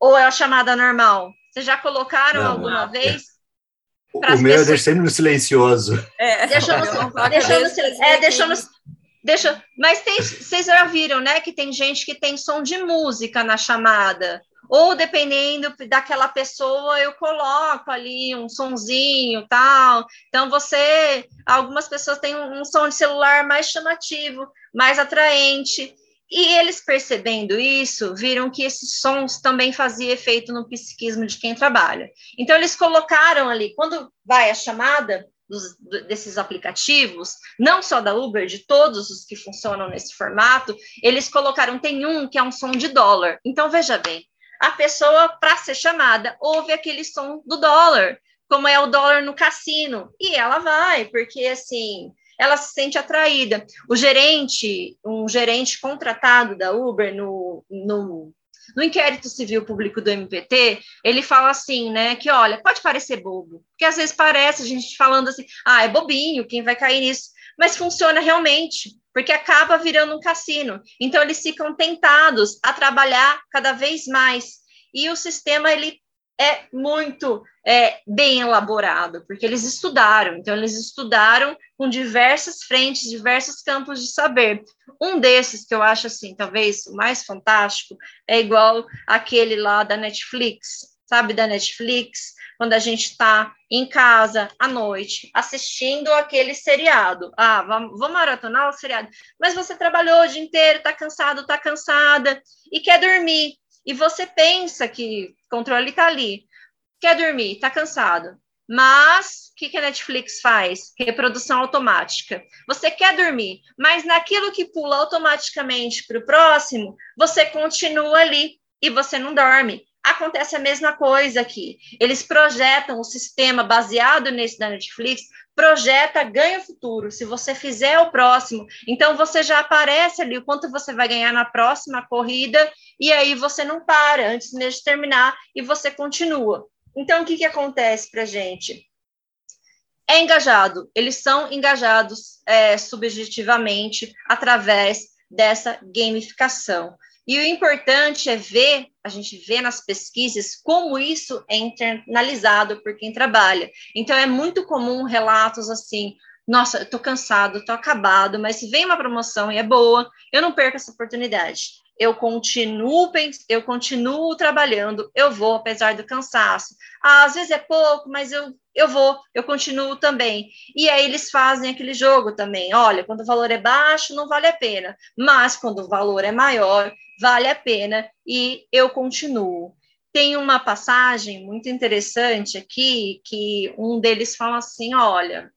Ou é a chamada normal? Vocês já colocaram Não, alguma não. vez? O, o meu eu deixo sempre no silencioso. É, Deixou no, deixou é, deixou no, deixa, mas tem, vocês já viram, né, que tem gente que tem som de música na chamada, ou dependendo daquela pessoa, eu coloco ali um sonzinho, tal, então você, algumas pessoas têm um, um som de celular mais chamativo, mais atraente, e eles percebendo isso, viram que esses sons também faziam efeito no psiquismo de quem trabalha. Então, eles colocaram ali, quando vai a chamada dos- desses aplicativos, não só da Uber, de todos os que funcionam nesse formato, eles colocaram, tem um que é um som de dólar. Então, veja bem, a pessoa, para ser chamada, ouve aquele som do dólar, como é o dólar no cassino, e ela vai, porque assim, ela se sente atraída. O gerente, um gerente contratado da Uber no, no, no inquérito civil público do MPT, ele fala assim, né, que olha, pode parecer bobo, porque às vezes parece a gente falando assim, ah, é bobinho, quem vai cair nisso? Mas funciona realmente, porque acaba virando um cassino. Então eles ficam tentados a trabalhar cada vez mais. E o sistema ele é muito é, bem elaborado, porque eles estudaram. Então eles estudaram com diversas frentes, diversos campos de saber. Um desses que eu acho assim, talvez o mais fantástico, é igual aquele lá da Netflix, sabe da Netflix, quando a gente está em casa à noite assistindo aquele seriado. Ah, vamos, vamos maratonar o seriado. Mas você trabalhou o dia inteiro, está cansado, está cansada e quer dormir. E você pensa que o controle está ali, quer dormir, está cansado. Mas o que, que a Netflix faz? Reprodução automática. Você quer dormir, mas naquilo que pula automaticamente para o próximo, você continua ali e você não dorme. Acontece a mesma coisa aqui. Eles projetam o sistema baseado nesse da Netflix, projeta ganho futuro. Se você fizer o próximo, então você já aparece ali o quanto você vai ganhar na próxima corrida, e aí você não para antes mesmo de terminar e você continua. Então, o que, que acontece para gente? É engajado, eles são engajados é, subjetivamente através dessa gamificação. E o importante é ver, a gente vê nas pesquisas, como isso é internalizado por quem trabalha. Então, é muito comum relatos assim: nossa, eu tô cansado, tô acabado, mas se vem uma promoção e é boa, eu não perco essa oportunidade. Eu continuo, eu continuo trabalhando, eu vou, apesar do cansaço. Ah, às vezes é pouco, mas eu, eu vou, eu continuo também. E aí eles fazem aquele jogo também. Olha, quando o valor é baixo, não vale a pena. Mas quando o valor é maior, vale a pena e eu continuo. Tem uma passagem muito interessante aqui que um deles fala assim: olha,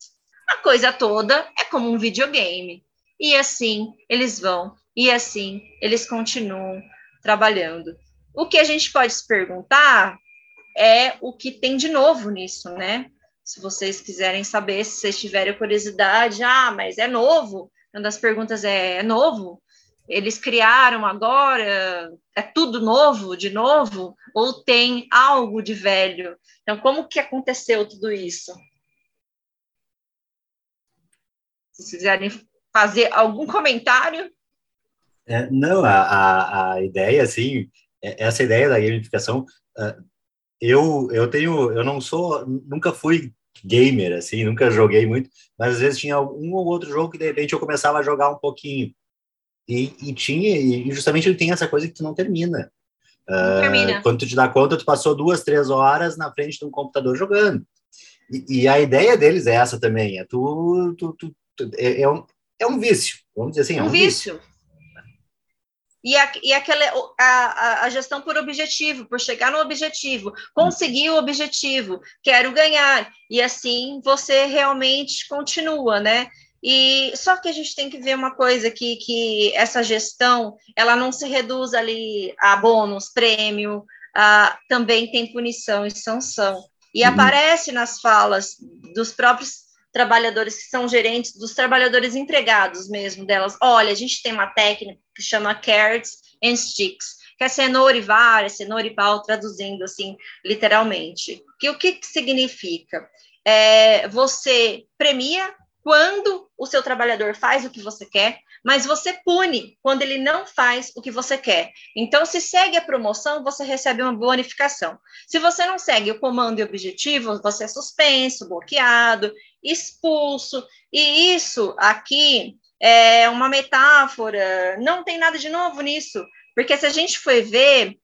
a coisa toda é como um videogame. E assim eles vão, e assim eles continuam trabalhando. O que a gente pode se perguntar é o que tem de novo nisso, né? Se vocês quiserem saber, se vocês tiverem curiosidade, ah, mas é novo. Uma das perguntas é: é novo? Eles criaram agora, é tudo novo, de novo, ou tem algo de velho? Então, como que aconteceu tudo isso? Se quiserem fazer algum comentário. É, não, a, a, a, ideia, assim, é, essa ideia da gamificação, uh, eu, eu tenho, eu não sou, nunca fui gamer, assim, nunca joguei muito, mas às vezes tinha um ou outro jogo que de repente eu começava a jogar um pouquinho. E, e tinha, e justamente ele tem essa coisa que tu não termina. Não uh, termina. Quando tu te dá conta, tu passou duas, três horas na frente de um computador jogando. E, e a ideia deles é essa também, é tu, tu, tu, tu é, é, um, é um vício, vamos dizer assim, é um, um vício. vício. E, a, e aquela, a, a gestão por objetivo, por chegar no objetivo, conseguir o objetivo, quero ganhar, e assim você realmente continua, né? E só que a gente tem que ver uma coisa que, que essa gestão ela não se reduz ali a bônus, prêmio, a, também tem punição e sanção. E uhum. aparece nas falas dos próprios trabalhadores que são gerentes, dos trabalhadores empregados mesmo delas. Olha, a gente tem uma técnica que chama carrots and sticks, que é cenoura e vara, cenoura e pau, traduzindo assim, literalmente. Que o que significa? É, você premia quando o seu trabalhador faz o que você quer, mas você pune quando ele não faz o que você quer. Então, se segue a promoção, você recebe uma bonificação. Se você não segue o comando e objetivo, você é suspenso, bloqueado, expulso. E isso aqui é uma metáfora, não tem nada de novo nisso, porque se a gente for ver,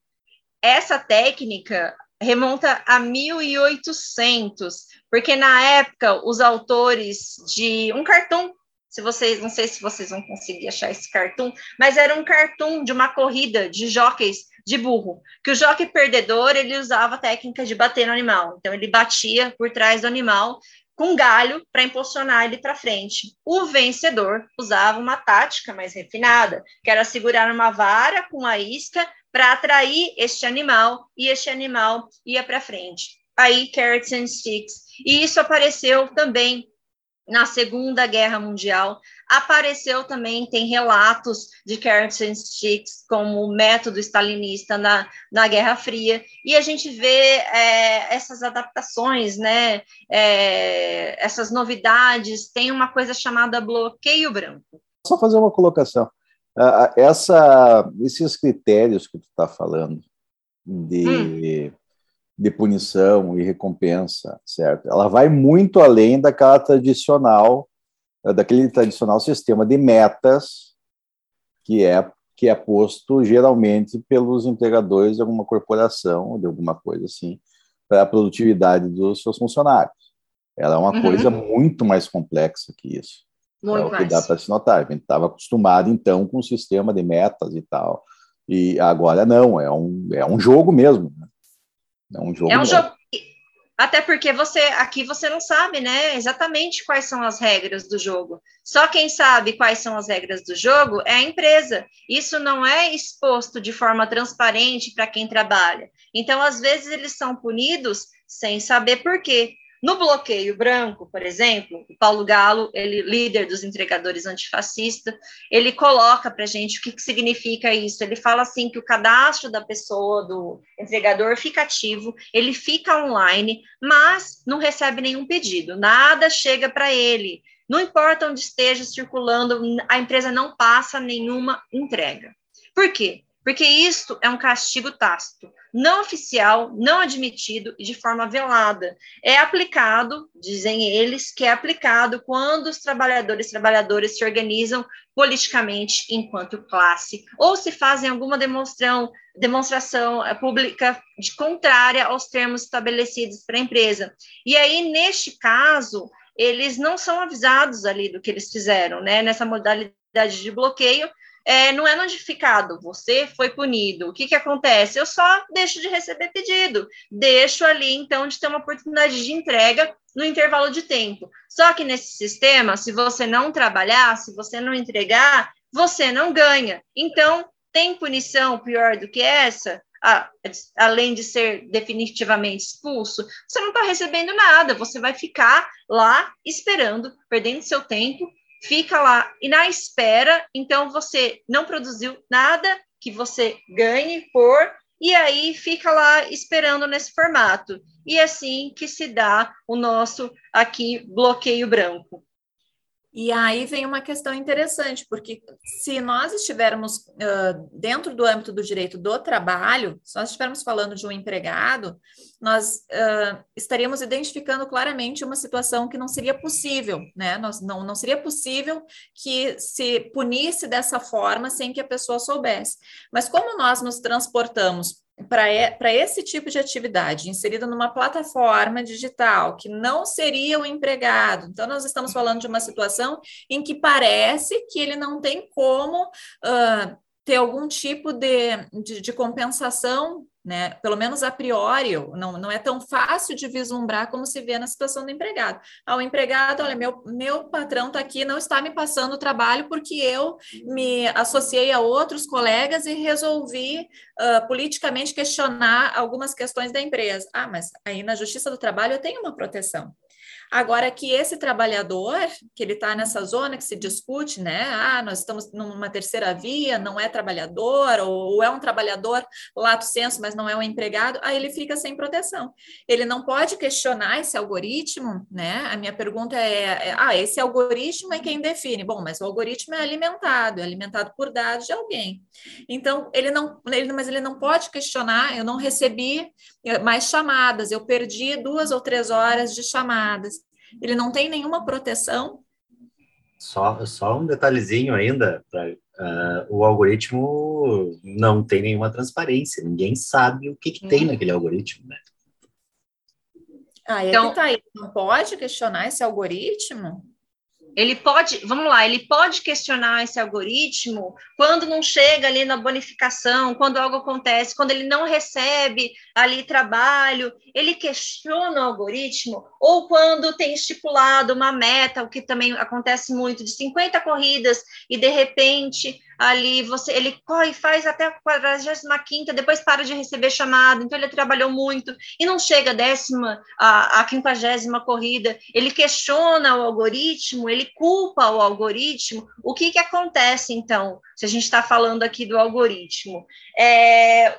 essa técnica remonta a 1800, porque na época os autores de um cartão, se vocês, não sei se vocês vão conseguir achar esse cartoon, mas era um cartoon de uma corrida de jockeys de burro, que o jockey perdedor, ele usava a técnica de bater no animal. Então ele batia por trás do animal com galho para impulsionar ele para frente. O vencedor usava uma tática mais refinada, que era segurar uma vara com a isca para atrair este animal e este animal ia para frente. Aí, carrots and sticks. E isso apareceu também na Segunda Guerra Mundial. Apareceu também, tem relatos de sticks como método stalinista na, na Guerra Fria. E a gente vê é, essas adaptações, né, é, essas novidades. Tem uma coisa chamada bloqueio branco. Só fazer uma colocação. Uh, essa, esses critérios que tu está falando de, hum. De punição e recompensa, certo? Ela vai muito além daquela tradicional, eh, daquele tradicional sistema de metas que é que é posto geralmente pelos empregadores de alguma corporação, de alguma coisa assim, para a produtividade dos seus funcionários. Ela é uma uhum. coisa muito mais complexa que isso. Muito é o que mais. dá para se notar. A gente estava acostumado, então, com o sistema de metas e tal. E agora não, é um, é um jogo mesmo. Né? É um jogo. É um jogo. Até porque você aqui você não sabe, né, exatamente quais são as regras do jogo. Só quem sabe quais são as regras do jogo é a empresa. Isso não é exposto de forma transparente para quem trabalha. Então, às vezes eles são punidos sem saber por quê. No bloqueio branco, por exemplo, o Paulo Galo, ele líder dos entregadores antifascistas, ele coloca para gente o que, que significa isso. Ele fala assim que o cadastro da pessoa, do entregador, fica ativo, ele fica online, mas não recebe nenhum pedido, nada chega para ele. Não importa onde esteja circulando, a empresa não passa nenhuma entrega. Por quê? Porque isto é um castigo tácito não oficial, não admitido e de forma velada. É aplicado, dizem eles, que é aplicado quando os trabalhadores e trabalhadoras se organizam politicamente enquanto classe, ou se fazem alguma demonstração, demonstração eh, pública de contrária aos termos estabelecidos para a empresa. E aí, neste caso, eles não são avisados ali do que eles fizeram, né? Nessa modalidade de bloqueio, é, não é notificado, você foi punido. O que, que acontece? Eu só deixo de receber pedido, deixo ali, então, de ter uma oportunidade de entrega no intervalo de tempo. Só que nesse sistema, se você não trabalhar, se você não entregar, você não ganha. Então, tem punição pior do que essa? Ah, além de ser definitivamente expulso, você não está recebendo nada, você vai ficar lá esperando, perdendo seu tempo fica lá e na espera, então você não produziu nada que você ganhe por e aí fica lá esperando nesse formato. E é assim que se dá o nosso aqui bloqueio branco. E aí vem uma questão interessante, porque se nós estivermos uh, dentro do âmbito do direito do trabalho, se nós estivermos falando de um empregado, nós uh, estaríamos identificando claramente uma situação que não seria possível, né? Nós, não, não seria possível que se punisse dessa forma sem que a pessoa soubesse. Mas como nós nos transportamos para esse tipo de atividade inserida numa plataforma digital que não seria o empregado. Então, nós estamos falando de uma situação em que parece que ele não tem como uh, ter algum tipo de, de, de compensação né? Pelo menos a priori, não, não é tão fácil de vislumbrar como se vê na situação do empregado. Ao empregado, olha, meu, meu patrão está aqui, não está me passando o trabalho porque eu me associei a outros colegas e resolvi uh, politicamente questionar algumas questões da empresa. Ah, mas aí na Justiça do Trabalho eu tenho uma proteção. Agora que esse trabalhador, que ele está nessa zona que se discute, né? Ah, nós estamos numa terceira via, não é trabalhador, ou, ou é um trabalhador lato senso, mas não é um empregado, aí ele fica sem proteção. Ele não pode questionar esse algoritmo, né? A minha pergunta é, é ah, esse algoritmo é quem define. Bom, mas o algoritmo é alimentado, é alimentado por dados de alguém. Então, ele não, ele, mas ele não pode questionar, eu não recebi mais chamadas, eu perdi duas ou três horas de chamadas ele não tem nenhuma proteção. Só, só um detalhezinho ainda, pra, uh, o algoritmo não tem nenhuma transparência, ninguém sabe o que, que tem uhum. naquele algoritmo, né? Ah, então, tá aí. Não pode questionar esse algoritmo? Ele pode, vamos lá, ele pode questionar esse algoritmo quando não chega ali na bonificação, quando algo acontece, quando ele não recebe ali trabalho, ele questiona o algoritmo, ou quando tem estipulado uma meta, o que também acontece muito, de 50 corridas, e de repente ali você ele corre faz até a 45 depois para de receber chamada, então ele trabalhou muito e não chega a décima, a, a quinquagésima corrida, ele questiona o algoritmo, ele culpa o algoritmo, o que que acontece então, se a gente está falando aqui do algoritmo? É,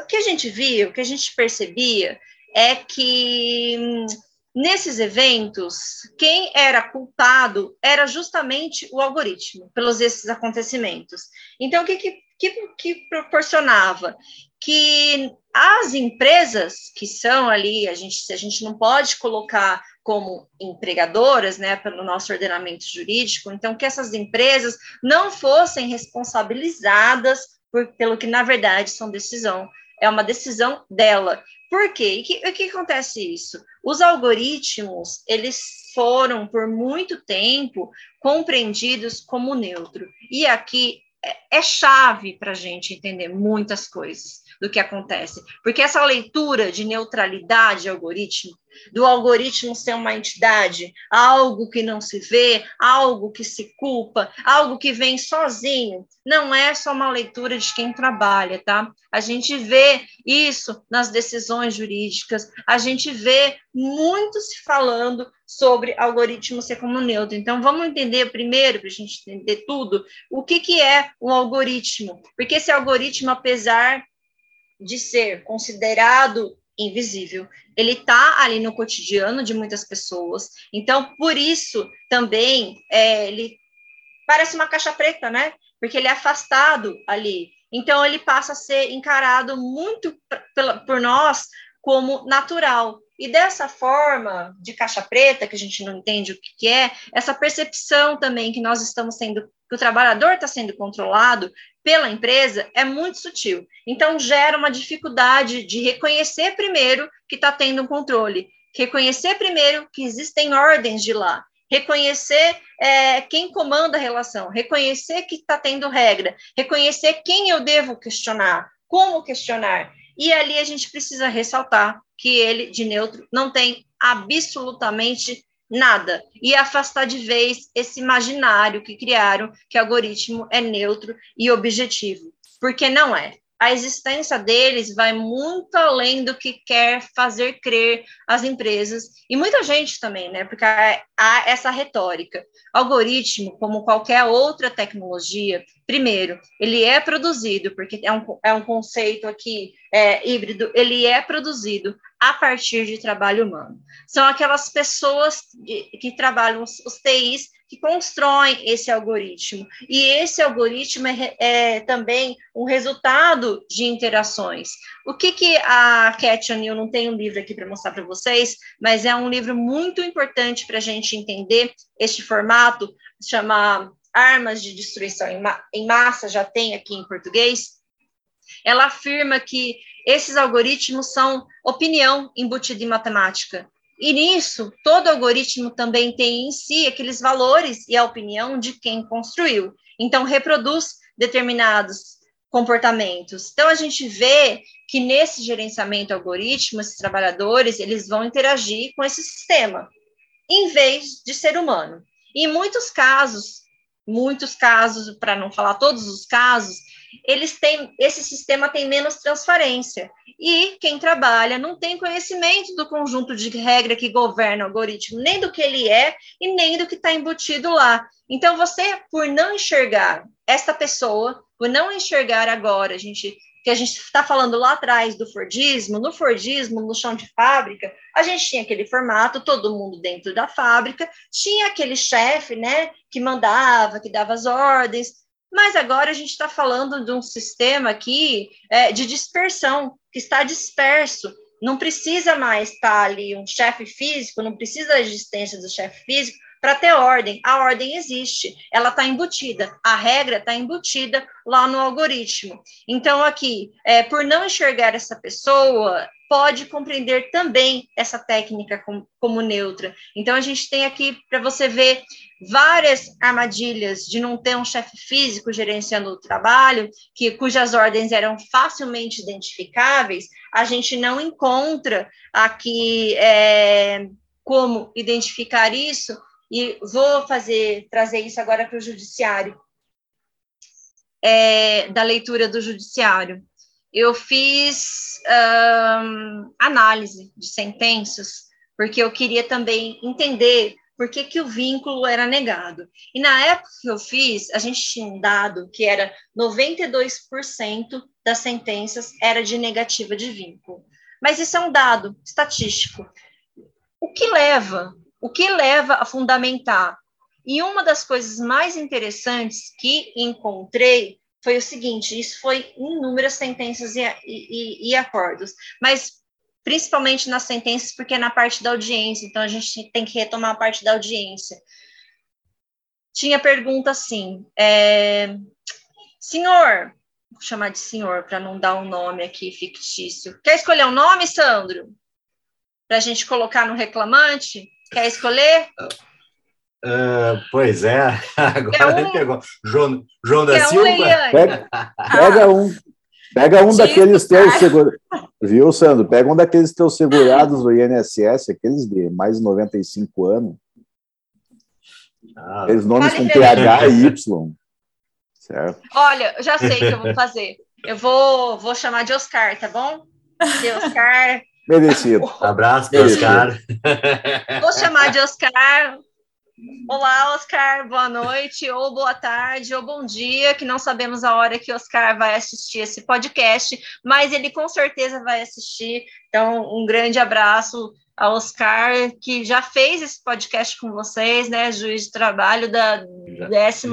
o que a gente viu, o que a gente percebia é que hum, Nesses eventos, quem era culpado era justamente o algoritmo, pelos esses acontecimentos. Então, o que, que, que, proporcionava? Que as empresas que são ali, a gente, a gente não pode colocar como empregadoras, né, pelo nosso ordenamento jurídico, então que essas empresas não fossem responsabilizadas por, pelo que na verdade são decisão, é uma decisão dela. Por quê? Que, e que acontece isso? Os algoritmos, eles foram por muito tempo compreendidos como neutro. E aqui é, é chave para a gente entender muitas coisas do que acontece, porque essa leitura de neutralidade de algoritmo do algoritmo ser uma entidade, algo que não se vê, algo que se culpa, algo que vem sozinho. Não é só uma leitura de quem trabalha, tá? A gente vê isso nas decisões jurídicas, a gente vê muito se falando sobre algoritmo ser como neutro. Então, vamos entender primeiro, para a gente entender tudo, o que, que é um algoritmo. Porque esse algoritmo, apesar de ser considerado invisível. Ele está ali no cotidiano de muitas pessoas. Então, por isso, também, é, ele parece uma caixa preta, né? Porque ele é afastado ali. Então, ele passa a ser encarado muito por nós como natural. E dessa forma de caixa preta, que a gente não entende o que, é, essa percepção também que nós estamos sendo, que o trabalhador está sendo controlado, pela empresa é muito sutil. Então, gera uma dificuldade de reconhecer primeiro que está tendo um controle, reconhecer primeiro que existem ordens de lá, reconhecer é, quem comanda a relação, reconhecer que está tendo regra, reconhecer quem eu devo questionar, como questionar. E ali a gente precisa ressaltar que ele, de neutro, não tem absolutamente nada, e afastar de vez esse imaginário que criaram, que algoritmo é neutro e objetivo, porque não é. A existência deles vai muito além do que quer fazer crer as empresas e muita gente também, né? Porque há, essa retórica. Algoritmo, como qualquer outra tecnologia, primeiro, ele é produzido, porque é um, é um conceito aqui é, híbrido, ele é produzido a partir de trabalho humano. São aquelas pessoas que, que trabalham, os, os TIs, que constroem esse algoritmo. E esse algoritmo é, é, também um resultado de interações. O que, que a Cat O'Neill, não tem um livro aqui para mostrar para vocês, mas é um livro muito importante para a gente entender este formato, chama Armas de Destruição em, Ma em Massa, já tem aqui em português. Ela afirma que esses algoritmos são opinião embutida em matemática. E nisso, todo algoritmo também tem em si aqueles valores e a opinião de quem construiu. Então, reproduz determinados comportamentos. Então, a gente vê que nesse gerenciamento algoritmo, esses trabalhadores, eles vão interagir com esse sistema, em vez de ser humano. E em muitos casos, muitos casos, para não falar todos os casos, eles têm, esse sistema tem menos transparência. E quem trabalha não tem conhecimento do conjunto de regra que governa o algoritmo, nem do que ele é e nem do que está embutido lá. Então, você, por não enxergar essa pessoa, por não enxergar agora, a gente que a gente está falando lá atrás do Fordismo, no Fordismo, no chão de fábrica, a gente tinha aquele formato, todo mundo dentro da fábrica, tinha aquele chefe, né, que mandava, que dava as ordens, mas agora a gente está falando de um sistema aqui é, de dispersão, que está disperso. Não precisa mais estar ali um chefe físico, não precisa da existência do chefe físico para ter ordem. A ordem existe, ela está embutida, a regra está embutida lá no algoritmo. Então, aqui, é, por não enxergar essa pessoa, pode compreender também essa técnica como, como neutra. Então, a gente tem aqui para você ver várias armadilhas de não ter um chefe físico gerenciando o trabalho, que cujas ordens eram facilmente identificáveis, a gente não encontra aqui é, como identificar isso, e vou fazer trazer isso agora para o judiciário, é, da leitura do judiciário eu fiz um, análise de sentenças, porque eu queria também entender por que, que o vínculo era negado. E na época que eu fiz, a gente tinha um dado que era 92% das sentenças era de negativa de vínculo. Mas isso é um dado estatístico. O que leva? O que leva a fundamentar? E uma das coisas mais interessantes que encontrei foi o seguinte: isso foi inúmeras sentenças e, e, e acordos, mas principalmente nas sentenças, porque é na parte da audiência, então a gente tem que retomar a parte da audiência. Tinha pergunta assim: é, senhor, vou chamar de senhor para não dar um nome aqui fictício. Quer escolher um nome, Sandro? Para a gente colocar no reclamante? Quer escolher? Uh, pois é, agora é um, pegou. João, João da é Silva. Um pega, pega um. Pega um daqueles teus segurados. Viu, Sandro? Pega um daqueles teus segurados do INSS, aqueles de mais de 95 anos. Ah, Aqueles nomes com PH e Y. Certo? Olha, já sei o que eu vou fazer. Eu vou, vou chamar de Oscar, tá bom? De Oscar. Merecido. Abraço para Oscar. Vou chamar de Oscar. Olá, Oscar, boa noite, ou boa tarde, ou bom dia, que não sabemos a hora que Oscar vai assistir esse podcast, mas ele com certeza vai assistir. Então, um grande abraço a Oscar, que já fez esse podcast com vocês, né? Juiz de trabalho da 12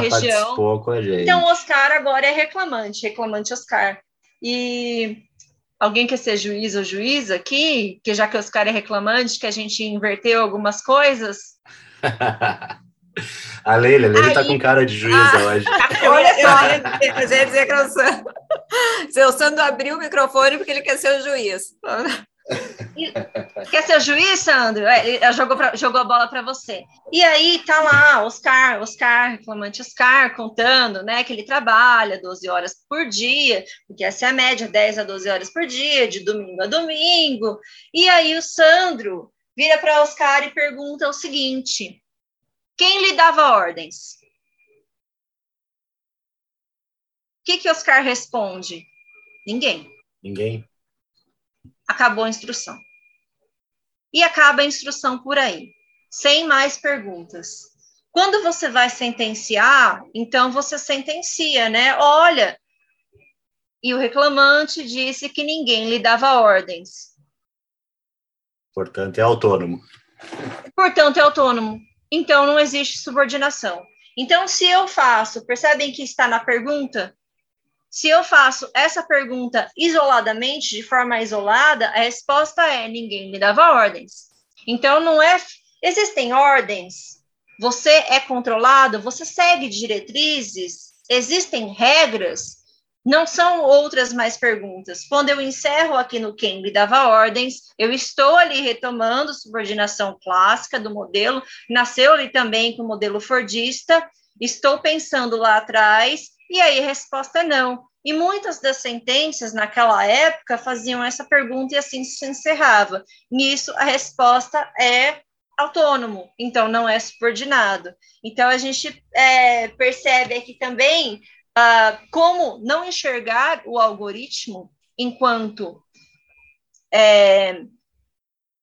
região. Com a gente. Então, Oscar agora é reclamante, reclamante Oscar. E alguém quer ser juiz ou juíza aqui? Que já que Oscar é reclamante, que a gente inverteu algumas coisas. A Leila, a Leila tá com cara de juíza ah, hoje. Olha só, eu ia dizer que o Sandro, seu Sandro abriu o microfone porque ele quer ser o juiz. Quer ser o juiz, Sandro? É, ele jogou, pra, jogou a bola para você. E aí tá lá, Oscar, Oscar, reclamante Oscar, contando, né, que ele trabalha 12 horas por dia, porque essa é a média, 10 a 12 horas por dia, de domingo a domingo. E aí o Sandro vira para Oscar e pergunta o seguinte: quem lhe dava ordens? O que, que Oscar responde? Ninguém. Ninguém. Acabou a instrução. E acaba a instrução por aí, sem mais perguntas. Quando você vai sentenciar, então você sentencia, né? Olha, e o reclamante disse que ninguém lhe dava ordens. Portanto, é autônomo. Portanto, é autônomo. Então, não existe subordinação. Então, se eu faço, percebem que está na pergunta? Se eu faço essa pergunta isoladamente, de forma isolada, a resposta é: ninguém me dava ordens. Então, não é. Existem ordens, você é controlado, você segue diretrizes, existem regras, não são outras mais perguntas. Quando eu encerro aqui no quem me dava ordens, eu estou ali retomando subordinação clássica do modelo, nasceu ali também com o modelo fordista, estou pensando lá atrás, e aí a resposta é não. E muitas das sentenças naquela época faziam essa pergunta e assim se encerrava. Nisso, a resposta é autônomo, então não é subordinado. Então a gente é, percebe aqui também Uh, como não enxergar o algoritmo enquanto é,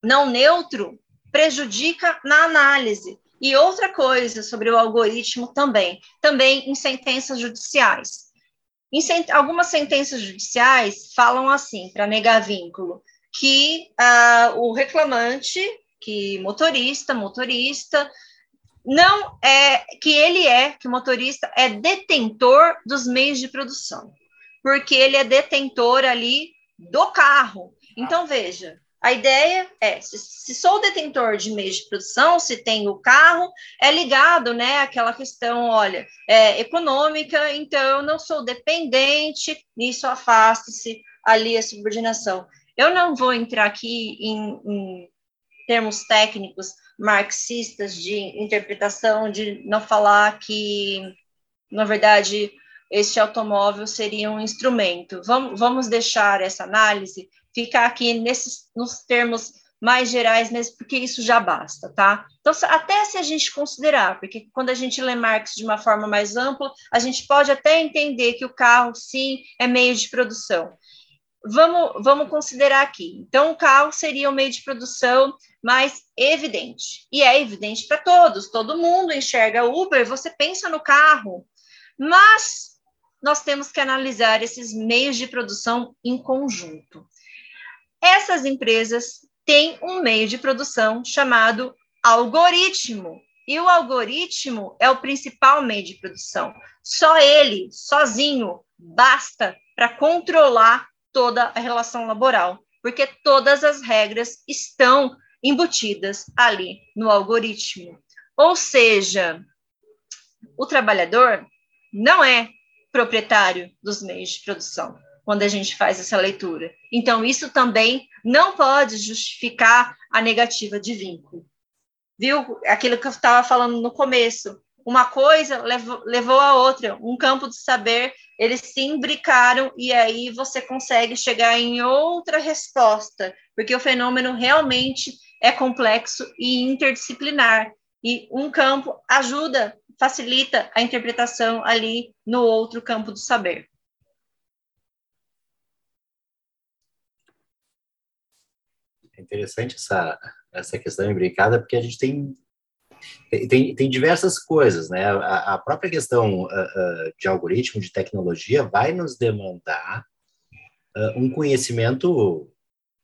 não neutro prejudica na análise. E outra coisa sobre o algoritmo também, também em sentenças judiciais. Em algumas sentenças judiciais falam assim, para negar vínculo, que uh, o reclamante, que motorista, motorista, não é que ele é, que o motorista é detentor dos meios de produção, porque ele é detentor ali do carro. Então, veja, a ideia é, se, se sou detentor de meios de produção, se tenho o carro, é ligado, né, àquela questão, olha, é, econômica, então eu não sou dependente, nisso afasta-se ali a subordinação. Eu não vou entrar aqui em, em termos técnicos marxistas de interpretação, de não falar que, na verdade, este automóvel seria um instrumento. Vamos, vamos deixar essa análise ficar aqui nesses, nos termos mais gerais mesmo, porque isso já basta, tá? Então, até se a gente considerar, porque quando a gente lê Marx de uma forma mais ampla, a gente pode até entender que o carro, sim, é meio de produção. Vamos, vamos considerar aqui. Então, o carro seria o meio de produção mais evidente. E é evidente para todos, todo mundo enxerga Uber, você pensa no carro. Mas nós temos que analisar esses meios de produção em conjunto. Essas empresas têm um meio de produção chamado algoritmo. E o algoritmo é o principal meio de produção. Só ele, sozinho, basta para controlar toda a relação laboral, porque todas as regras estão embutidas ali no algoritmo. Ou seja, o trabalhador não é proprietário dos meios de produção quando a gente faz essa leitura. Então, isso também não pode justificar a negativa de vínculo. Viu? Aquilo que eu estava falando no começo. Uma coisa levou, levou a outra, um campo de saber, eles se imbricaram e aí você consegue chegar em outra resposta, porque o fenômeno realmente é complexo e interdisciplinar. E um campo ajuda, facilita a interpretação ali no outro campo do saber. É interessante essa, essa questão imbricada, porque a gente tem, tem, tem diversas coisas, né? A, a própria questão uh, uh, de algoritmo, de tecnologia, vai nos demandar uh, um conhecimento,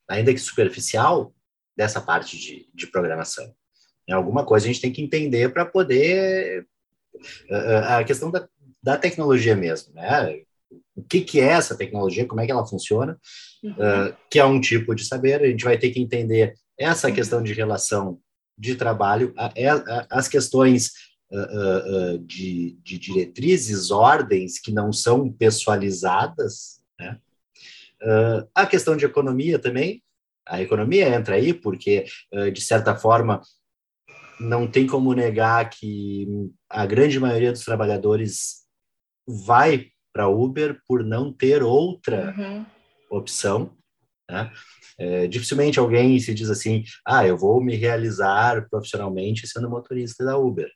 ainda que superficial, dessa parte de, de programação. Em alguma coisa a gente tem que entender para poder a questão da, da tecnologia mesmo, né? O que, que é essa tecnologia, como é que ela funciona, uhum. uh, que é um tipo de saber. A gente vai ter que entender essa uhum. questão de relação de trabalho, a, a, as questões uh, uh, de, de, diretrizes, ordens que não são pessoalizadas, né? a questão de economia também, a economia entra aí porque, de certa forma, não tem como negar que a grande maioria dos trabalhadores vai para Uber por não ter outra uhum. opção. Né? É, dificilmente alguém se diz assim, ah, eu vou me realizar profissionalmente sendo motorista da Uber.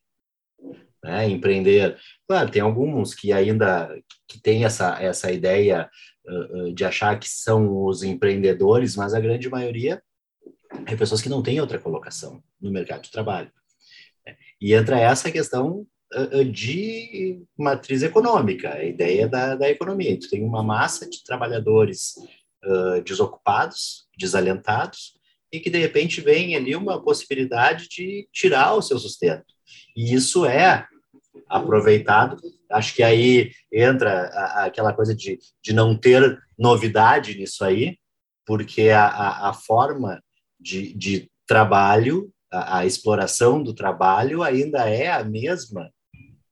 Né? Empreender. Claro, tem alguns que ainda que tem essa, essa ideia uh, de achar que são os empreendedores, mas a grande maioria é pessoas que não têm outra colocação no mercado de trabalho. E entra essa questão de matriz econômica, a ideia da, da economia. Tu tem uma massa de trabalhadores desocupados, desalentados, e que de repente vem ali uma possibilidade de tirar o seu sustento. E isso é aproveitado. Acho que aí entra a, aquela coisa de, de não ter novidade nisso aí, porque a, a, a forma de, de trabalho, a, a, exploração do trabalho ainda é a mesma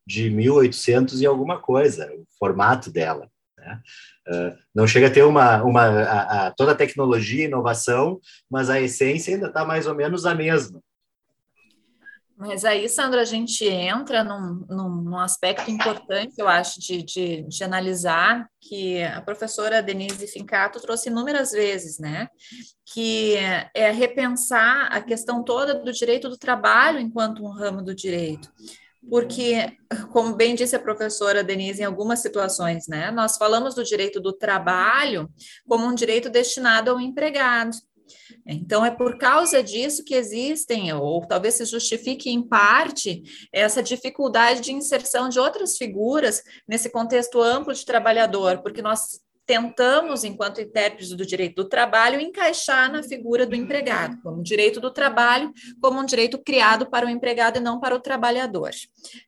de 1800 e alguma coisa, o formato dela. Né? Uh, não chega a ter uma, uma a, a, toda a tecnologia inovação, mas a essência ainda está mais ou menos a mesma. Mas aí, Sandra, a gente entra num, num, num aspecto importante, eu acho, de, de, de, analisar, que a professora Denise Fincato trouxe inúmeras vezes, né? Que é repensar a questão toda do direito do trabalho enquanto um ramo do direito porque, como bem disse a professora Denise em algumas situações, né, nós falamos do direito do trabalho como um direito destinado ao empregado. Então, é por causa disso que existem, ou talvez se justifique em parte, essa dificuldade de inserção de outras figuras nesse contexto amplo de trabalhador, porque nós tentamos, enquanto intérpretes do direito do trabalho, encaixar na figura do empregado, como direito do trabalho, como um direito criado para o empregado e não para o trabalhador.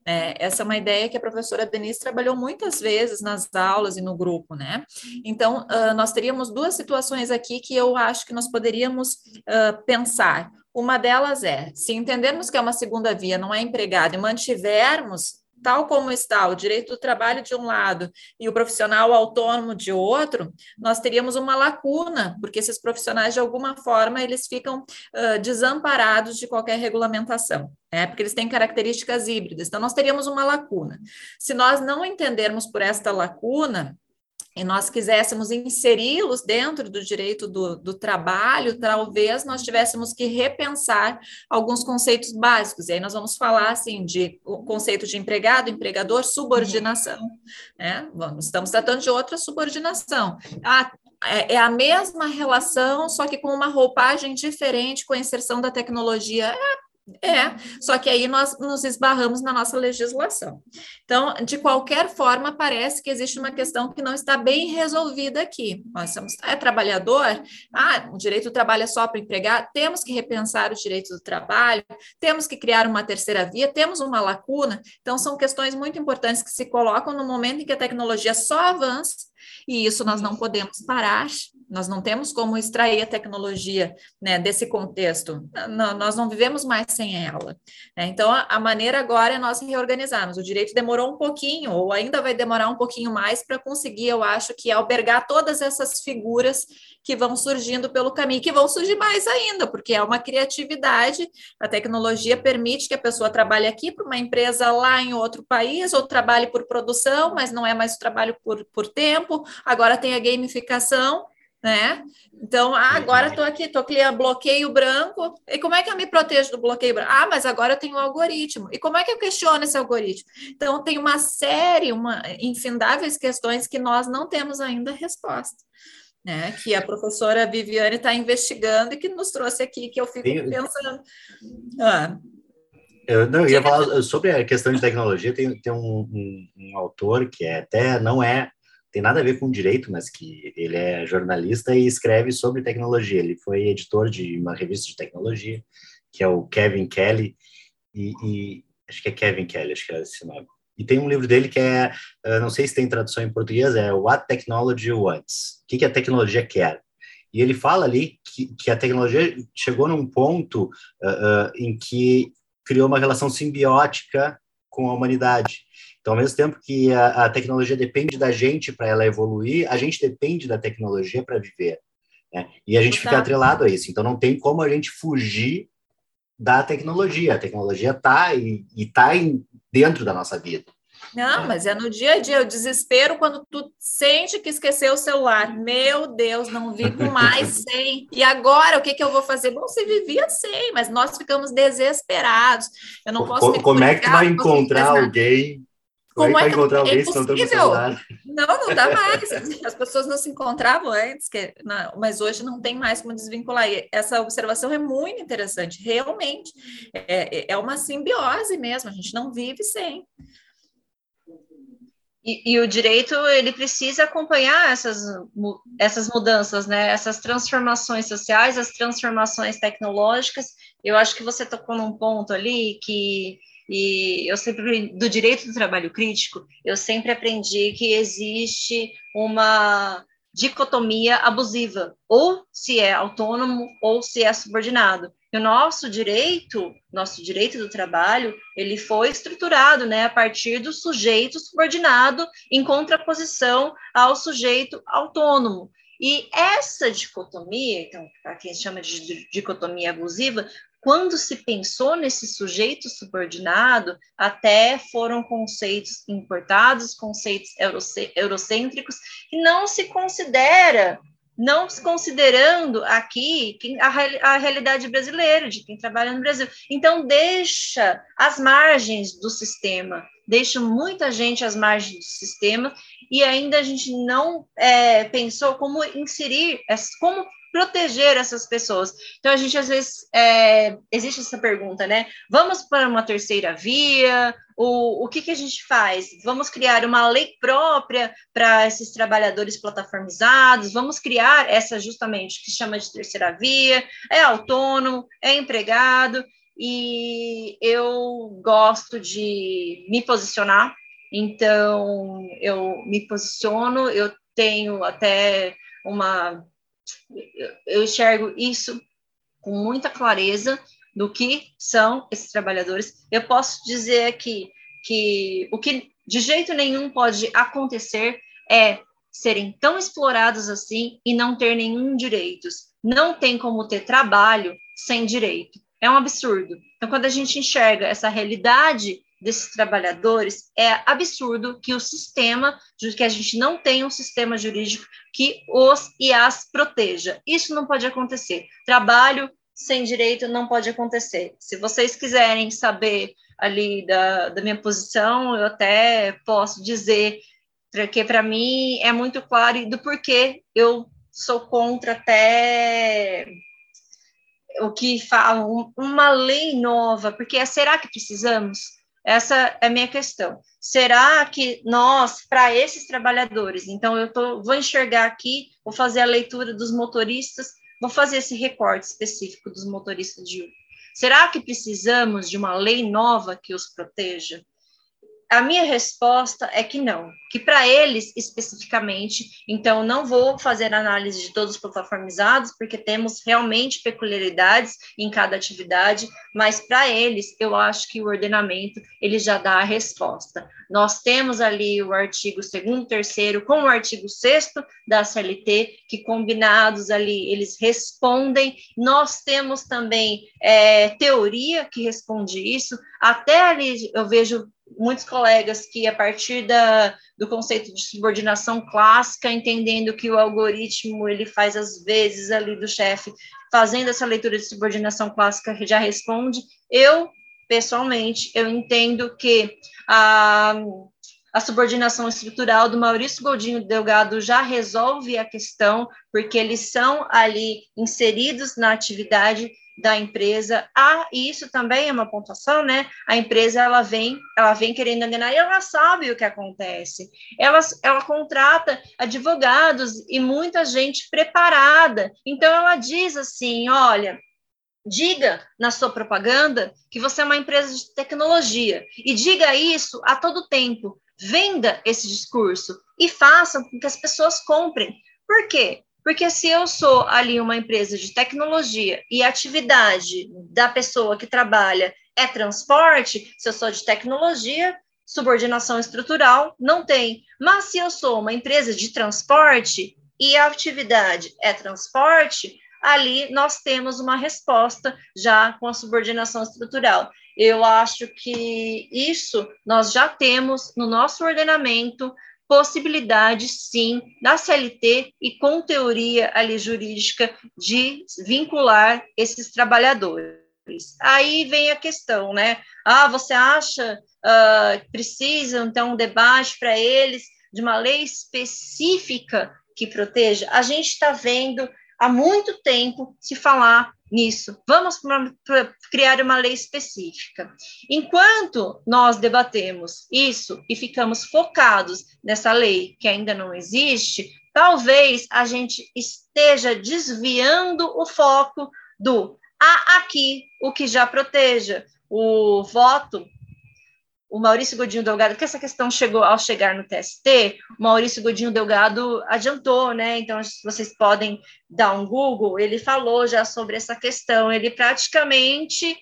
É, essa é uma ideia que a professora Denise trabalhou muitas vezes nas aulas e no grupo, né? Então, uh, nós teríamos duas situações aqui que eu acho que nós poderíamos uh, pensar. Uma delas é, se entendermos que é uma segunda via, não é empregado, e mantivermos tal como está o direito do trabalho de um lado e o profissional autônomo de outro, nós teríamos uma lacuna, porque esses profissionais, de alguma forma, eles ficam uh, desamparados de qualquer regulamentação. É, porque eles têm características híbridas. Então, nós teríamos uma lacuna. Se nós não entendermos por esta lacuna, e nós quiséssemos inseri-los dentro do direito do, do, trabalho, talvez nós tivéssemos que repensar alguns conceitos básicos. E aí nós vamos falar assim de o conceito de empregado, empregador, subordinação. Né? Vamos, estamos tratando de outra subordinação. Ah, é, a mesma relação, só que com uma roupagem diferente, com a inserção da tecnologia. É é, só que aí nós nos esbarramos na nossa legislação. Então, de qualquer forma, parece que existe uma questão que não está bem resolvida aqui. Nós somos, é trabalhador? Ah, o direito do trabalho é só para empregar? Temos que repensar o direito do trabalho, temos que criar uma terceira via, temos uma lacuna. Então, são questões muito importantes que se colocam no momento em que a tecnologia só avança e isso nós não podemos parar, nós não temos como extrair a tecnologia né, desse contexto, não, nós não vivemos mais sem ela. Né? Então, a, a, maneira agora é nós reorganizarmos. O direito demorou um pouquinho, ou ainda vai demorar um pouquinho mais para conseguir, eu acho, que albergar todas essas figuras que vão surgindo pelo caminho, que vão surgir mais ainda, porque é uma criatividade, a tecnologia permite que a pessoa trabalhe aqui para uma empresa lá em outro país, ou trabalhe por produção, mas não é mais o trabalho por, por tempo, agora tem a gamificação, né? Então, ah, agora estou aqui, estou criando bloqueio branco. E como é que eu me protejo do bloqueio branco? Ah, mas agora eu tenho um algoritmo. E como é que eu questiono esse algoritmo? Então, tem uma série, uma infindáveis questões que nós não temos ainda resposta. Né, que a professora Viviane está investigando e que nos trouxe aqui, que eu fico tem, pensando. Ah. Eu, não, eu ia falar sobre a questão de tecnologia. Tem, tem um, um, um, autor que é, até não é tem nada a ver com direito, mas que ele é jornalista e escreve sobre tecnologia. Ele foi editor de uma revista de tecnologia, que é o Kevin Kelly, e, e acho que é Kevin Kelly, acho que é esse nome. E tem um livro dele que é, não sei se tem tradução em português, é What Technology Wants. O que, que a tecnologia quer? E ele fala ali que, que a tecnologia chegou num ponto uh, uh, em que criou uma relação simbiótica com a humanidade. Então, ao mesmo tempo que a, a tecnologia depende da gente para ela evoluir, a gente depende da tecnologia para viver. Né? E a gente fica atrelado a isso. Então, não tem como a gente fugir da tecnologia. A tecnologia está e está dentro da nossa vida. Não, mas é no dia a dia, o desespero quando tu sente que esqueceu o celular. Meu Deus, não vivo mais sem. E agora, o que, que eu vou fazer? Bom, você vivia sem, mas nós ficamos desesperados. Eu não posso Como é que tu vai encontrar alguém Como é é que encontrar é alguém tem impossível? Não, não dá mais. As pessoas não se encontravam antes, que, não, mas hoje não tem mais como desvincular. E essa observação é muito interessante, realmente. É, é uma simbiose mesmo, a gente não vive sem. E, e, o direito ele precisa acompanhar essas, essas mudanças, né? Essas transformações sociais, as transformações tecnológicas. Eu acho que você tocou num ponto ali que e eu sempre do direito do trabalho crítico, eu sempre aprendi que existe uma dicotomia abusiva, ou se é autônomo ou se é subordinado. E o nosso direito, nosso direito do trabalho, ele foi estruturado, né, a partir do sujeito subordinado em contraposição ao sujeito autônomo. E essa dicotomia, então, para quem chama de dicotomia abusiva, quando se pensou nesse sujeito subordinado, até foram conceitos importados, conceitos eurocêntricos, que não se considera não se considerando aqui a, a, realidade brasileira, de quem trabalha no Brasil. Então, deixa as margens do sistema, deixa muita gente às margens do sistema, e ainda a gente não é, pensou como inserir, como proteger essas pessoas. Então, a gente, às vezes, é, existe essa pergunta, né? Vamos para uma terceira via? O, o que, que a gente faz? Vamos criar uma lei própria para esses trabalhadores plataformizados? Vamos criar essa, justamente, que chama de terceira via? É autônomo? É empregado? E eu gosto de me posicionar, então eu me posiciono, eu tenho até uma eu enxergo isso com muita clareza do que são esses trabalhadores. Eu posso dizer aqui que o que de jeito nenhum pode acontecer é serem tão explorados assim e não ter nenhum direitos. Não tem como ter trabalho sem direito. É um absurdo. Então, quando a gente enxerga essa realidade desses trabalhadores, é absurdo que o sistema, que a gente não tenha um sistema jurídico que os e as proteja. Isso não pode acontecer. Trabalho sem direito não pode acontecer. Se vocês quiserem saber ali da, da minha posição, eu até posso dizer que para mim é muito claro do porquê eu sou contra até o que fala uma lei nova, porque será que precisamos? Essa é a minha questão. Será que nós, para esses trabalhadores, então eu tô, vou enxergar aqui, vou fazer a leitura dos motoristas, vou fazer esse recorte específico dos motoristas de Uber. Será que precisamos de uma lei nova que os proteja? A minha resposta é que não, que para eles especificamente, então não vou fazer análise de todos os plataformizados, porque temos realmente peculiaridades em cada atividade, mas para eles eu acho que o ordenamento ele já dá a resposta. Nós temos ali o artigo 2 terceiro com o artigo 6 da CLT, que combinados ali eles respondem. Nós temos também é, teoria que responde isso, até ali eu vejo muitos colegas que, a partir da, do conceito de subordinação clássica, entendendo que o algoritmo ele faz às vezes ali do chefe, fazendo essa leitura de subordinação clássica, já responde. Eu, pessoalmente, eu entendo que a, a subordinação estrutural do Maurício Goldinho Delgado já resolve a questão, porque eles são ali inseridos na atividade da empresa. Ah, e isso também é uma pontuação, né? A empresa ela vem, ela vem querendo enganar e ela sabe o que acontece. Ela, ela contrata advogados e muita gente preparada. Então ela diz assim, olha, diga na sua propaganda que você é uma empresa de tecnologia e diga isso a todo tempo. Venda esse discurso e faça com que as pessoas comprem. Por quê? Porque se eu sou ali uma empresa de tecnologia e a atividade da pessoa que trabalha é transporte, se eu sou de tecnologia, subordinação estrutural não tem. Mas se eu sou uma empresa de transporte e a atividade é transporte, ali nós temos uma resposta já com a subordinação estrutural. Eu acho que isso nós já temos no nosso ordenamento possibilidade, sim, da CLT e com teoria ali jurídica de vincular esses trabalhadores. Aí vem a questão, né? Ah, você acha uh, que precisa, então, um debate para eles de uma lei específica que proteja? A gente está vendo há muito tempo se falar nisso. Vamos criar uma lei específica. Enquanto nós debatemos isso e ficamos focados nessa lei que ainda não existe, talvez a gente esteja desviando o foco do há aqui o que já proteja. O voto o Maurício Godinho Delgado, que essa questão chegou ao chegar no TST, o Maurício Godinho Delgado adiantou, né? Então, vocês podem dar um Google, ele falou já sobre essa questão, ele praticamente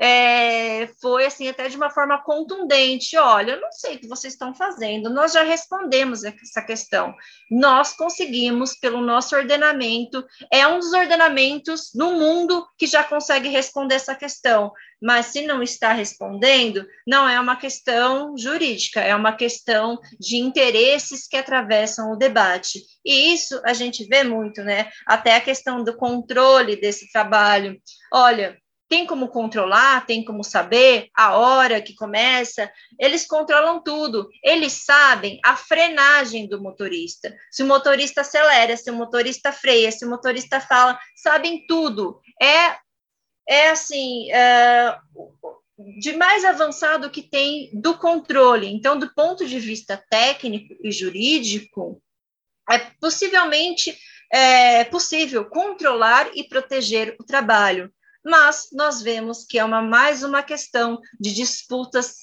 é, foi assim até de uma forma contundente. Olha, eu não sei o que vocês estão fazendo. Nós já respondemos essa questão. Nós conseguimos pelo nosso ordenamento. É um dos ordenamentos no mundo que já consegue responder essa questão. Mas se não está respondendo, não é uma questão jurídica, é uma questão de interesses que atravessam o debate. E isso a gente vê muito, né? Até a questão do controle desse trabalho. Olha, tem como controlar, tem como saber a hora que começa, eles controlam tudo. Eles sabem a frenagem do motorista. Se o motorista acelera, se o motorista freia, se o motorista fala, sabem tudo. É, é assim, é, de mais avançado que tem do controle. Então, do ponto de vista técnico e jurídico, é possivelmente é possível controlar e proteger o trabalho mas nós vemos que é uma, mais uma questão de disputas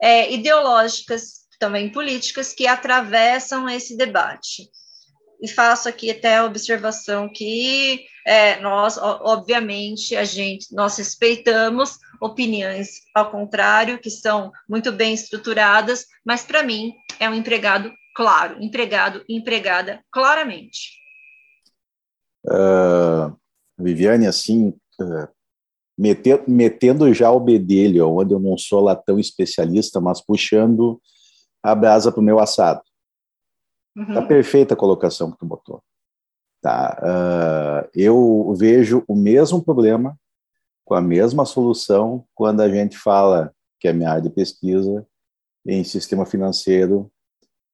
é, ideológicas, também políticas, que atravessam esse debate. E faço aqui até a observação que é, nós, obviamente, a gente, nós respeitamos opiniões ao contrário, que são muito bem estruturadas, mas para mim é um empregado claro, empregado empregada claramente. Uh, Viviane, assim, uh, metendo já o bedelho, onde eu não sou lá tão especialista, mas puxando a brasa para o meu assado. Uhum. Tá perfeita a colocação que tu botou. Tá, uh, eu vejo o mesmo problema com a mesma solução quando a gente fala que é minha área de pesquisa em sistema financeiro,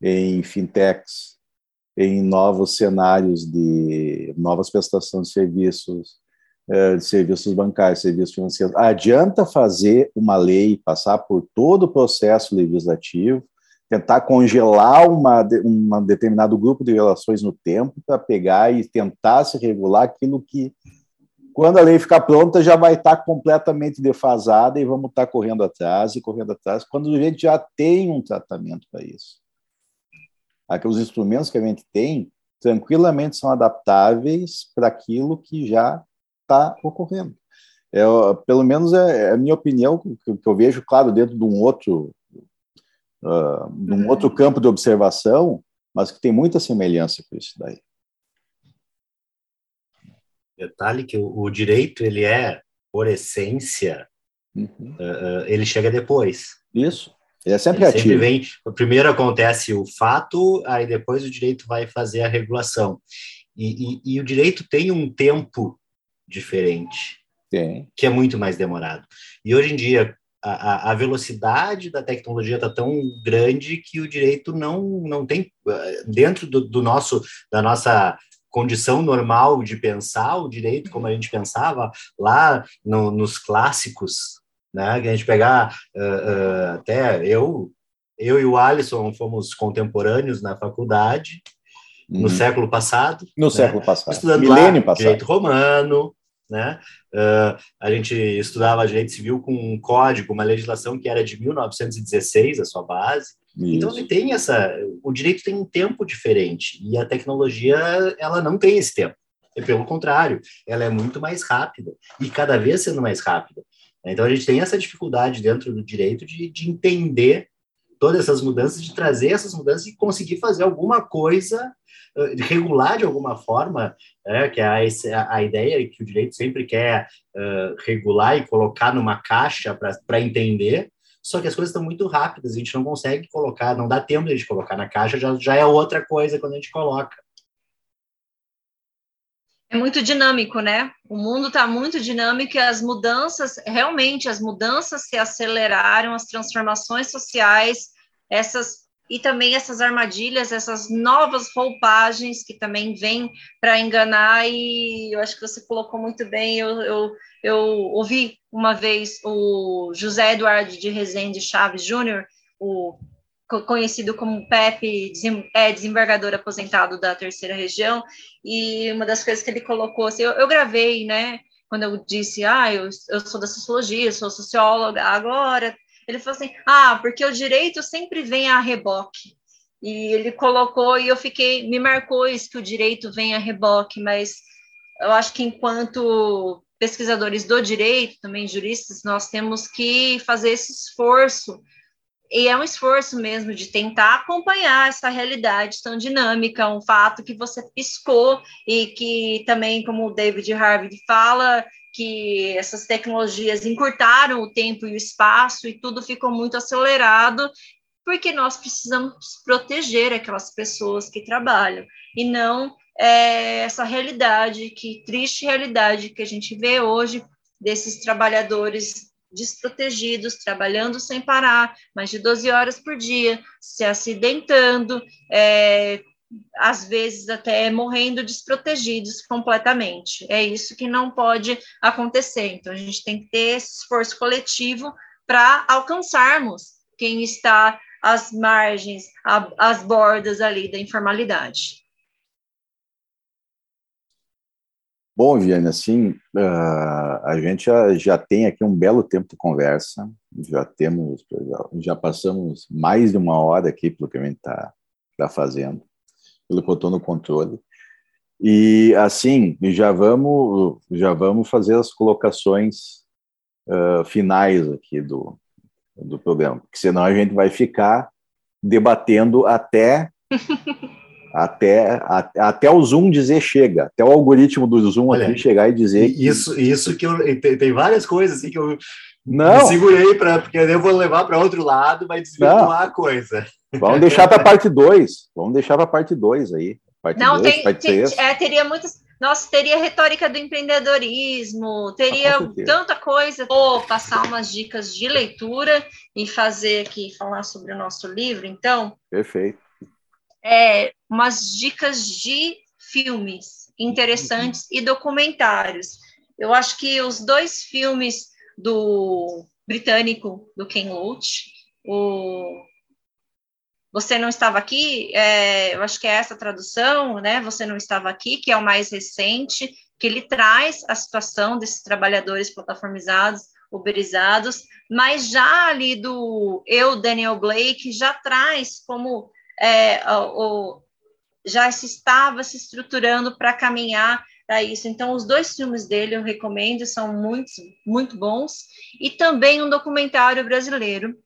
em fintechs, em novos cenários de novas prestações de serviços, de serviços bancários, serviços financeiros. Adianta fazer uma lei, passar por todo o processo legislativo, tentar congelar uma, um determinado grupo de relações no tempo para pegar e tentar se regular aquilo que, quando a lei ficar pronta, já vai estar completamente defasada e vamos estar correndo atrás e correndo atrás, quando a gente já tem um tratamento para isso. Aqueles instrumentos que a gente tem, tranquilamente são adaptáveis para aquilo que já está ocorrendo. É, pelo menos é, é, a minha opinião, que, que, eu vejo, claro, dentro de um outro, uh, de um uhum. outro campo de observação, mas que tem muita semelhança com isso daí. Detalhe que o, o direito, ele é, por essência, uhum. uh, ele chega depois. Isso. Ele é sempre ele ativo. Sempre vem, primeiro acontece o fato, aí depois o direito vai fazer a regulação. E, e, e o direito tem um tempo diferente, Tem. que é muito mais demorado. E hoje em dia, a, a velocidade da tecnologia está tão grande que o direito não, não tem, eh, dentro do, do nosso, da nossa condição normal de pensar o direito como a gente pensava lá no, nos clássicos, né? Que a gente pegar uh, uh, até eu, eu e o Alisson fomos contemporâneos na faculdade no uhum. século passado. No né? século passado. Estudando Milênio lá, passado. direito romano, né? Uh, a gente estudava direito civil com um código, uma legislação que era de 1916, a sua base. Isso. Então ele tem essa, o direito tem um tempo diferente e a tecnologia ela não tem esse tempo. É pelo contrário, ela é muito mais rápida e cada vez sendo mais rápida. Então a gente tem essa dificuldade dentro do direito de, de entender todas essas mudanças, de trazer essas mudanças e conseguir fazer alguma coisa regular de alguma forma, é, que é a, a ideia que o direito sempre quer uh, regular e colocar numa caixa para entender, só que as coisas estão muito rápidas, a gente não consegue colocar, não dá tempo de a gente colocar na caixa, já, já é outra coisa quando a gente coloca. É muito dinâmico, né? O mundo está muito dinâmico e as mudanças, realmente, as mudanças se aceleraram, as transformações sociais, essas e também essas armadilhas, essas novas roupagens que também vêm para enganar, e eu acho que você colocou muito bem. Eu, eu, eu ouvi uma vez o José Eduardo de Rezende Chaves Júnior, o conhecido como Pepe, é, desembargador aposentado da terceira região, e uma das coisas que ele colocou, assim, eu, eu gravei, né, quando eu disse, ah, eu, eu sou da sociologia, sou socióloga, agora, ele falou assim, ah, porque o direito sempre vem a reboque, e ele colocou, e eu fiquei, me marcou isso, que o direito vem a reboque, mas eu acho que enquanto pesquisadores do direito, também juristas, nós temos que fazer esse esforço. E é um esforço mesmo de tentar acompanhar essa realidade tão dinâmica, um fato que você piscou e que também, como o David Harvey fala, que essas tecnologias encurtaram o tempo e o espaço e tudo ficou muito acelerado, porque nós precisamos proteger aquelas pessoas que trabalham e não é, essa realidade, que triste realidade que a gente vê hoje desses trabalhadores desprotegidos, trabalhando sem parar, mais de 12 horas por dia, se acidentando, é, às vezes até morrendo desprotegidos completamente. É isso que não pode acontecer. Então, a gente tem que ter esse esforço coletivo para alcançarmos quem está às margens, às bordas ali da informalidade. Bom, Viane, assim, uh, a gente já, já tem aqui um belo tempo de conversa, já temos, já passamos mais de uma hora aqui pelo que a gente está tá fazendo, pelo que eu estou no controle. E, assim, já vamos, já vamos fazer as colocações uh, finais aqui do, do programa, porque senão a gente vai ficar debatendo até até, até o Zoom dizer chega, até o algoritmo do Zoom Olha, chegar e dizer. Isso, que... isso que eu. Tem, tem várias coisas assim que eu não. me segurei para. Porque eu vou levar para outro lado, vai desvirtuar não. a coisa. Vamos deixar para a parte 2. Vamos deixar para a parte 2 aí. Parte não, dois, tem, parte tem, é, teria muitas. Nossa, teria retórica do empreendedorismo, teria ah, tanta coisa. Vou passar umas dicas de leitura e fazer aqui, falar sobre o nosso livro, então. Perfeito é, umas dicas de filmes interessantes e documentários. Eu acho que os dois filmes do britânico, do Ken Loach, o Você Não Estava Aqui, é, eu acho que é essa tradução, né? Você Não Estava Aqui, que é o mais recente, que ele traz a situação desses trabalhadores plataformizados, uberizados, mas já ali do Eu, Daniel Blake, já traz como é, o, já se estava se estruturando para caminhar para isso. Então, os dois filmes dele eu recomendo, são muito, muito bons. E também um documentário brasileiro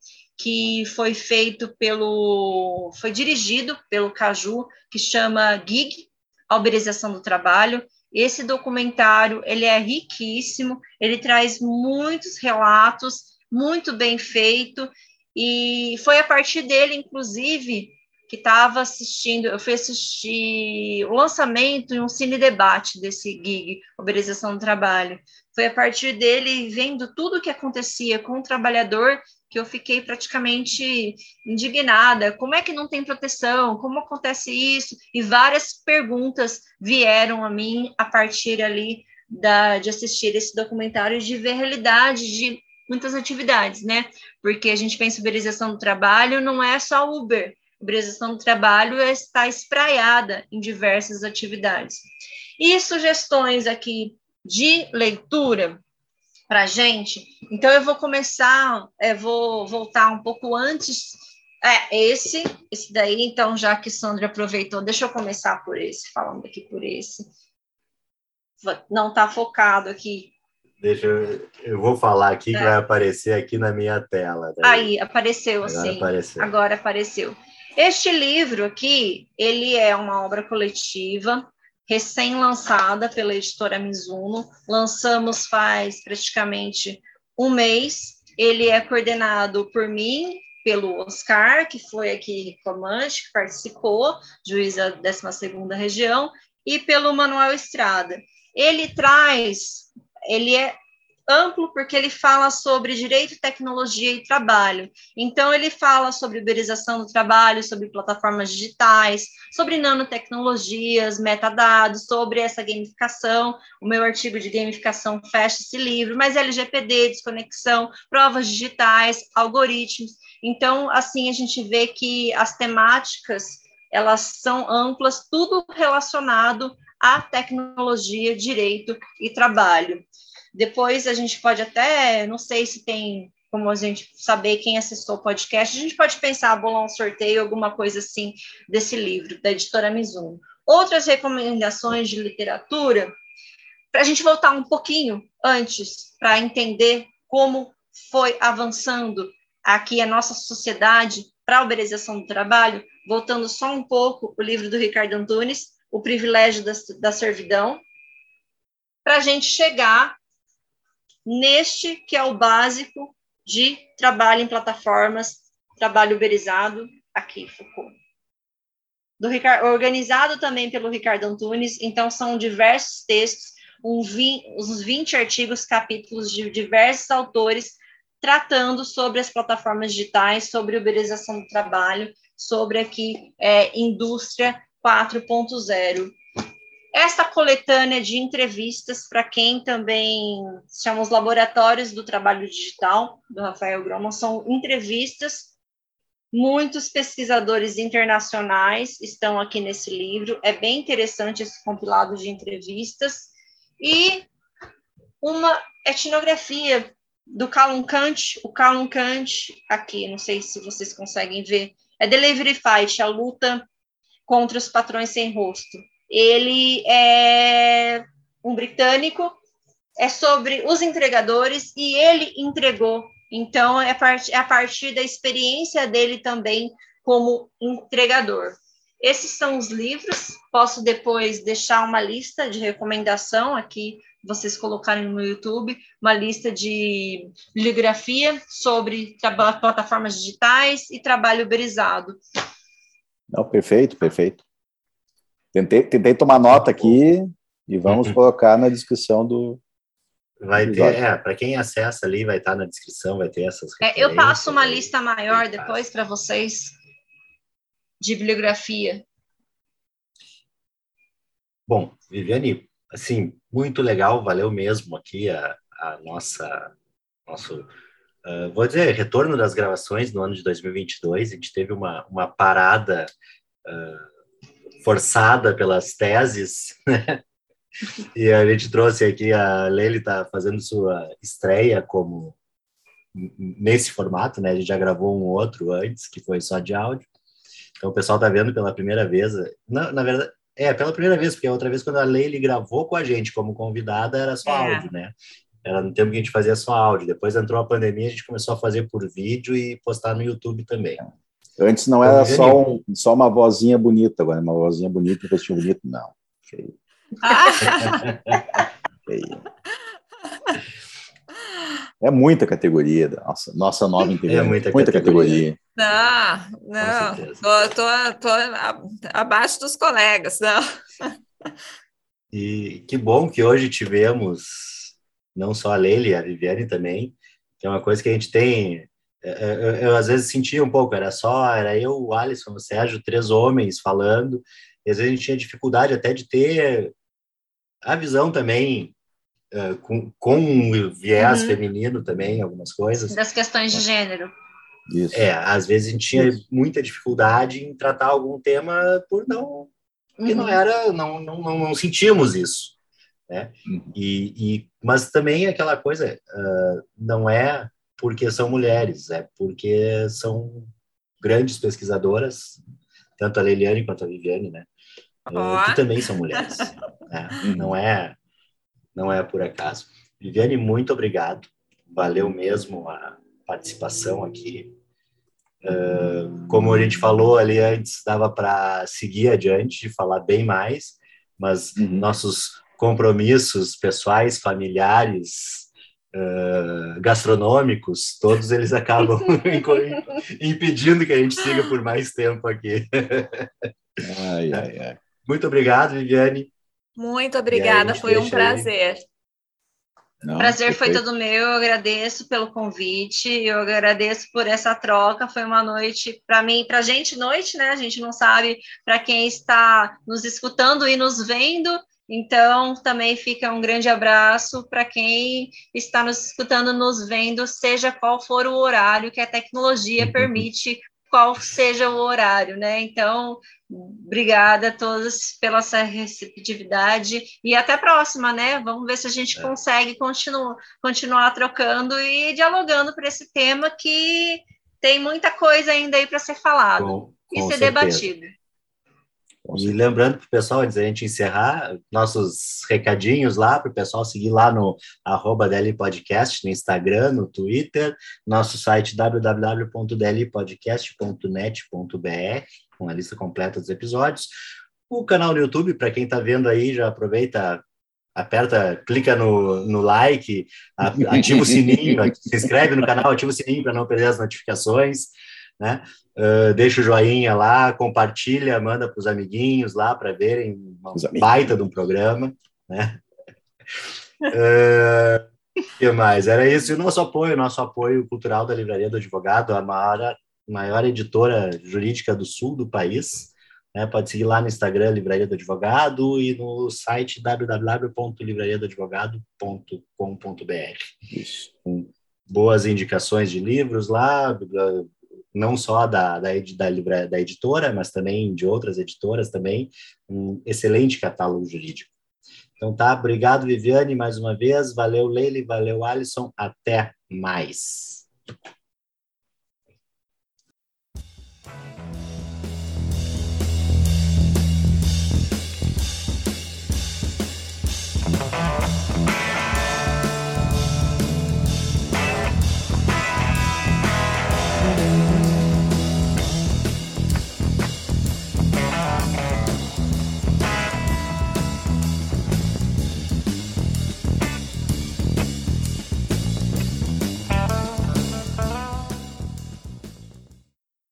que foi feito pelo, foi dirigido pelo Caju, que chama Gig, a uberização do trabalho. Esse documentário, ele é riquíssimo, ele traz muitos relatos, muito bem feito, e foi a partir dele, inclusive, que estava assistindo, eu fui assistir o lançamento e um cine debate desse gig, Uberização do Trabalho. Foi a partir dele, vendo tudo o que acontecia com o trabalhador, que eu fiquei praticamente indignada. Como é que não tem proteção? Como acontece isso? E várias perguntas vieram a mim a partir ali da, de assistir esse documentário de ver a realidade de muitas atividades, né? Porque a gente pensa uberização do trabalho, não é só Uber, uberização do trabalho está espraiada em diversas atividades. E sugestões aqui de leitura para a gente. Então, eu vou começar, eu vou voltar um pouco antes. É, esse, esse daí, então, já que Sandra aproveitou, deixa eu começar por esse, falando aqui por esse. Não está focado aqui. Deixa eu, eu vou falar aqui é. que vai aparecer aqui na minha tela. Daí. Aí, apareceu Agora assim. Apareceu. Agora apareceu. Este livro aqui, ele é uma obra coletiva, recém-lançada pela editora Mizuno. Lançamos faz praticamente um mês. Ele é coordenado por mim, pelo Oscar, que foi aqui comandante, que participou, juiz da 12ª região, e pelo Manuel Estrada. Ele traz, ele é amplo porque ele fala sobre direito, tecnologia e trabalho. Então, ele fala sobre uberização do trabalho, sobre plataformas digitais, sobre nanotecnologias, metadados, sobre essa gamificação. O meu artigo de gamificação fecha esse livro, mas LGPD, desconexão, provas digitais, algoritmos. Então, assim, a gente vê que as temáticas elas são amplas, tudo relacionado à tecnologia, direito e trabalho. Depois a gente pode até, não sei se tem como a gente saber quem acessou o podcast, a gente pode pensar, bolar um sorteio, alguma coisa assim, desse livro, da editora Mizuno. Outras recomendações de literatura, para a gente voltar um pouquinho antes, para entender como foi avançando aqui a nossa sociedade para a uberização do trabalho, voltando só um pouco, o livro do Ricardo Antunes, O Privilégio da, da Servidão, para a gente chegar neste que é o básico de trabalho em plataformas, trabalho uberizado, aqui, Foucault. Do organizado também pelo Ricardo Antunes, então são diversos textos, um 20, uns 20 artigos, capítulos de diversos autores tratando sobre as plataformas digitais, sobre uberização do trabalho, sobre aqui é, indústria 4.0. Essa coletânea de entrevistas, para quem também chama os Laboratórios do Trabalho Digital, do Rafael Groma, são entrevistas. Muitos pesquisadores internacionais estão aqui nesse livro. É bem interessante esse compilado de entrevistas. E uma etnografia do Callum Kant. O Callum Kant, aqui, não sei se vocês conseguem ver, é Delivery Fight, a luta contra os patrões sem rosto. Ele é um britânico, é sobre os entregadores e ele entregou. Então, é, part, é a partir da experiência dele também como entregador. Esses são os livros. Posso depois deixar uma lista de recomendação aqui, vocês colocarem no YouTube, uma lista de bibliografia sobre plataformas digitais e trabalho uberizado. Não, perfeito, perfeito. Tentei, tentei tomar nota aqui e vamos colocar na descrição do. Vai ter, é, para quem acessa ali, vai estar na descrição, vai ter essas. É, eu passo uma lista maior depois para vocês de bibliografia. Bom, Viviane, assim, muito legal, valeu mesmo aqui a, a nossa, nosso, uh, vou dizer, retorno das gravações no ano de 2022. A gente teve uma, uma parada uh, forçada pelas teses, né? E a gente trouxe aqui a Leila está fazendo sua estreia como nesse formato, né? A gente já gravou um outro antes que foi só de áudio. Então o pessoal está vendo pela primeira vez. Na, na, verdade, é pela primeira vez, porque a outra vez quando a Leila gravou com a gente como convidada era só é. áudio, né? Era no tempo que a gente fazia só áudio. Depois entrou a pandemia, a gente começou a fazer por vídeo e postar no YouTube também. Antes não era só, um, só uma vozinha bonita, agora uma vozinha bonita, um rostinho bonito, não. Feio. Feio. É muita categoria, nossa, nossa nova integrante. É muita, muita categoria. categoria. Não, não, tô, tô, tô abaixo dos colegas, não. E que bom que hoje tivemos não só a Leile, a Viviane também, que é uma coisa que a gente tem eu, é, é, eu, eu, às vezes sentia um pouco, era só, era eu, o Alisson, o Sérgio, três homens falando, e às vezes a gente tinha dificuldade até de ter a visão também uh, com, com um viés uhum. feminino também, algumas coisas. Das questões de gênero. Isso. É, às vezes a gente tinha Isso. muita dificuldade em tratar algum tema por não, que não uhum. era, não, não, não, não sentimos isso, né? Uhum. E, e, mas também aquela coisa, uh, não é porque são mulheres, é porque são grandes pesquisadoras, tanto a Leiliane quanto a Viviane, né? Oh. Que também são mulheres. né? Não é, não é por acaso. Viviane, muito obrigado. Valeu mesmo a participação aqui. Uh, como a gente falou ali antes, dava para seguir adiante e falar bem mais, mas uhum. nossos compromissos pessoais, familiares, uh, gastronômicos, todos eles acabam impedindo que a gente siga por mais tempo aqui. ai, ai, ai. Muito obrigado, Viviane. Muito obrigada, foi um prazer. Não, prazer foi todo meu, eu agradeço pelo convite, eu agradeço por essa troca, foi uma noite, para mim, para a gente, noite, né? A gente não sabe para quem está nos escutando e nos vendo, então também fica um grande abraço para quem está nos escutando, nos vendo, seja qual for o horário que a tecnologia uhum. permite qual seja o horário, né? Então, obrigada a todos pela essa receptividade e até a próxima, né? Vamos ver se a gente é. consegue continuar, continuar trocando e dialogando para esse tema que tem muita coisa ainda aí para ser falado com, e ser certeza. debatido. E lembrando para o pessoal, antes da gente encerrar, nossos recadinhos lá, para o pessoal seguir lá no arroba DL Podcast, no Instagram, no Twitter, nosso site www.dlpodcast.net.br, com a lista completa dos episódios. O canal no YouTube, para quem está vendo aí, já aproveita, aperta, clica no, no like, ativa o sininho, se inscreve no canal, ativa o sininho para não perder as notificações né? Uh, deixa o joinha lá, compartilha, manda para os amiguinhos lá para verem uma baita de um programa, né? uh, que mais? Era isso. E o nosso apoio, nosso apoio cultural da Livraria do Advogado, a maior, maior editora jurídica do sul do país. Né? Pode seguir lá no Instagram, Livraria do Advogado, e no site www.livrariadoadvogado.com.br. Com boas indicações de livros lá, não só da, da, da, da editora, mas também de outras editoras também, um excelente catálogo jurídico. Então tá, obrigado Viviane mais uma vez, valeu Leile, valeu Alisson, até mais.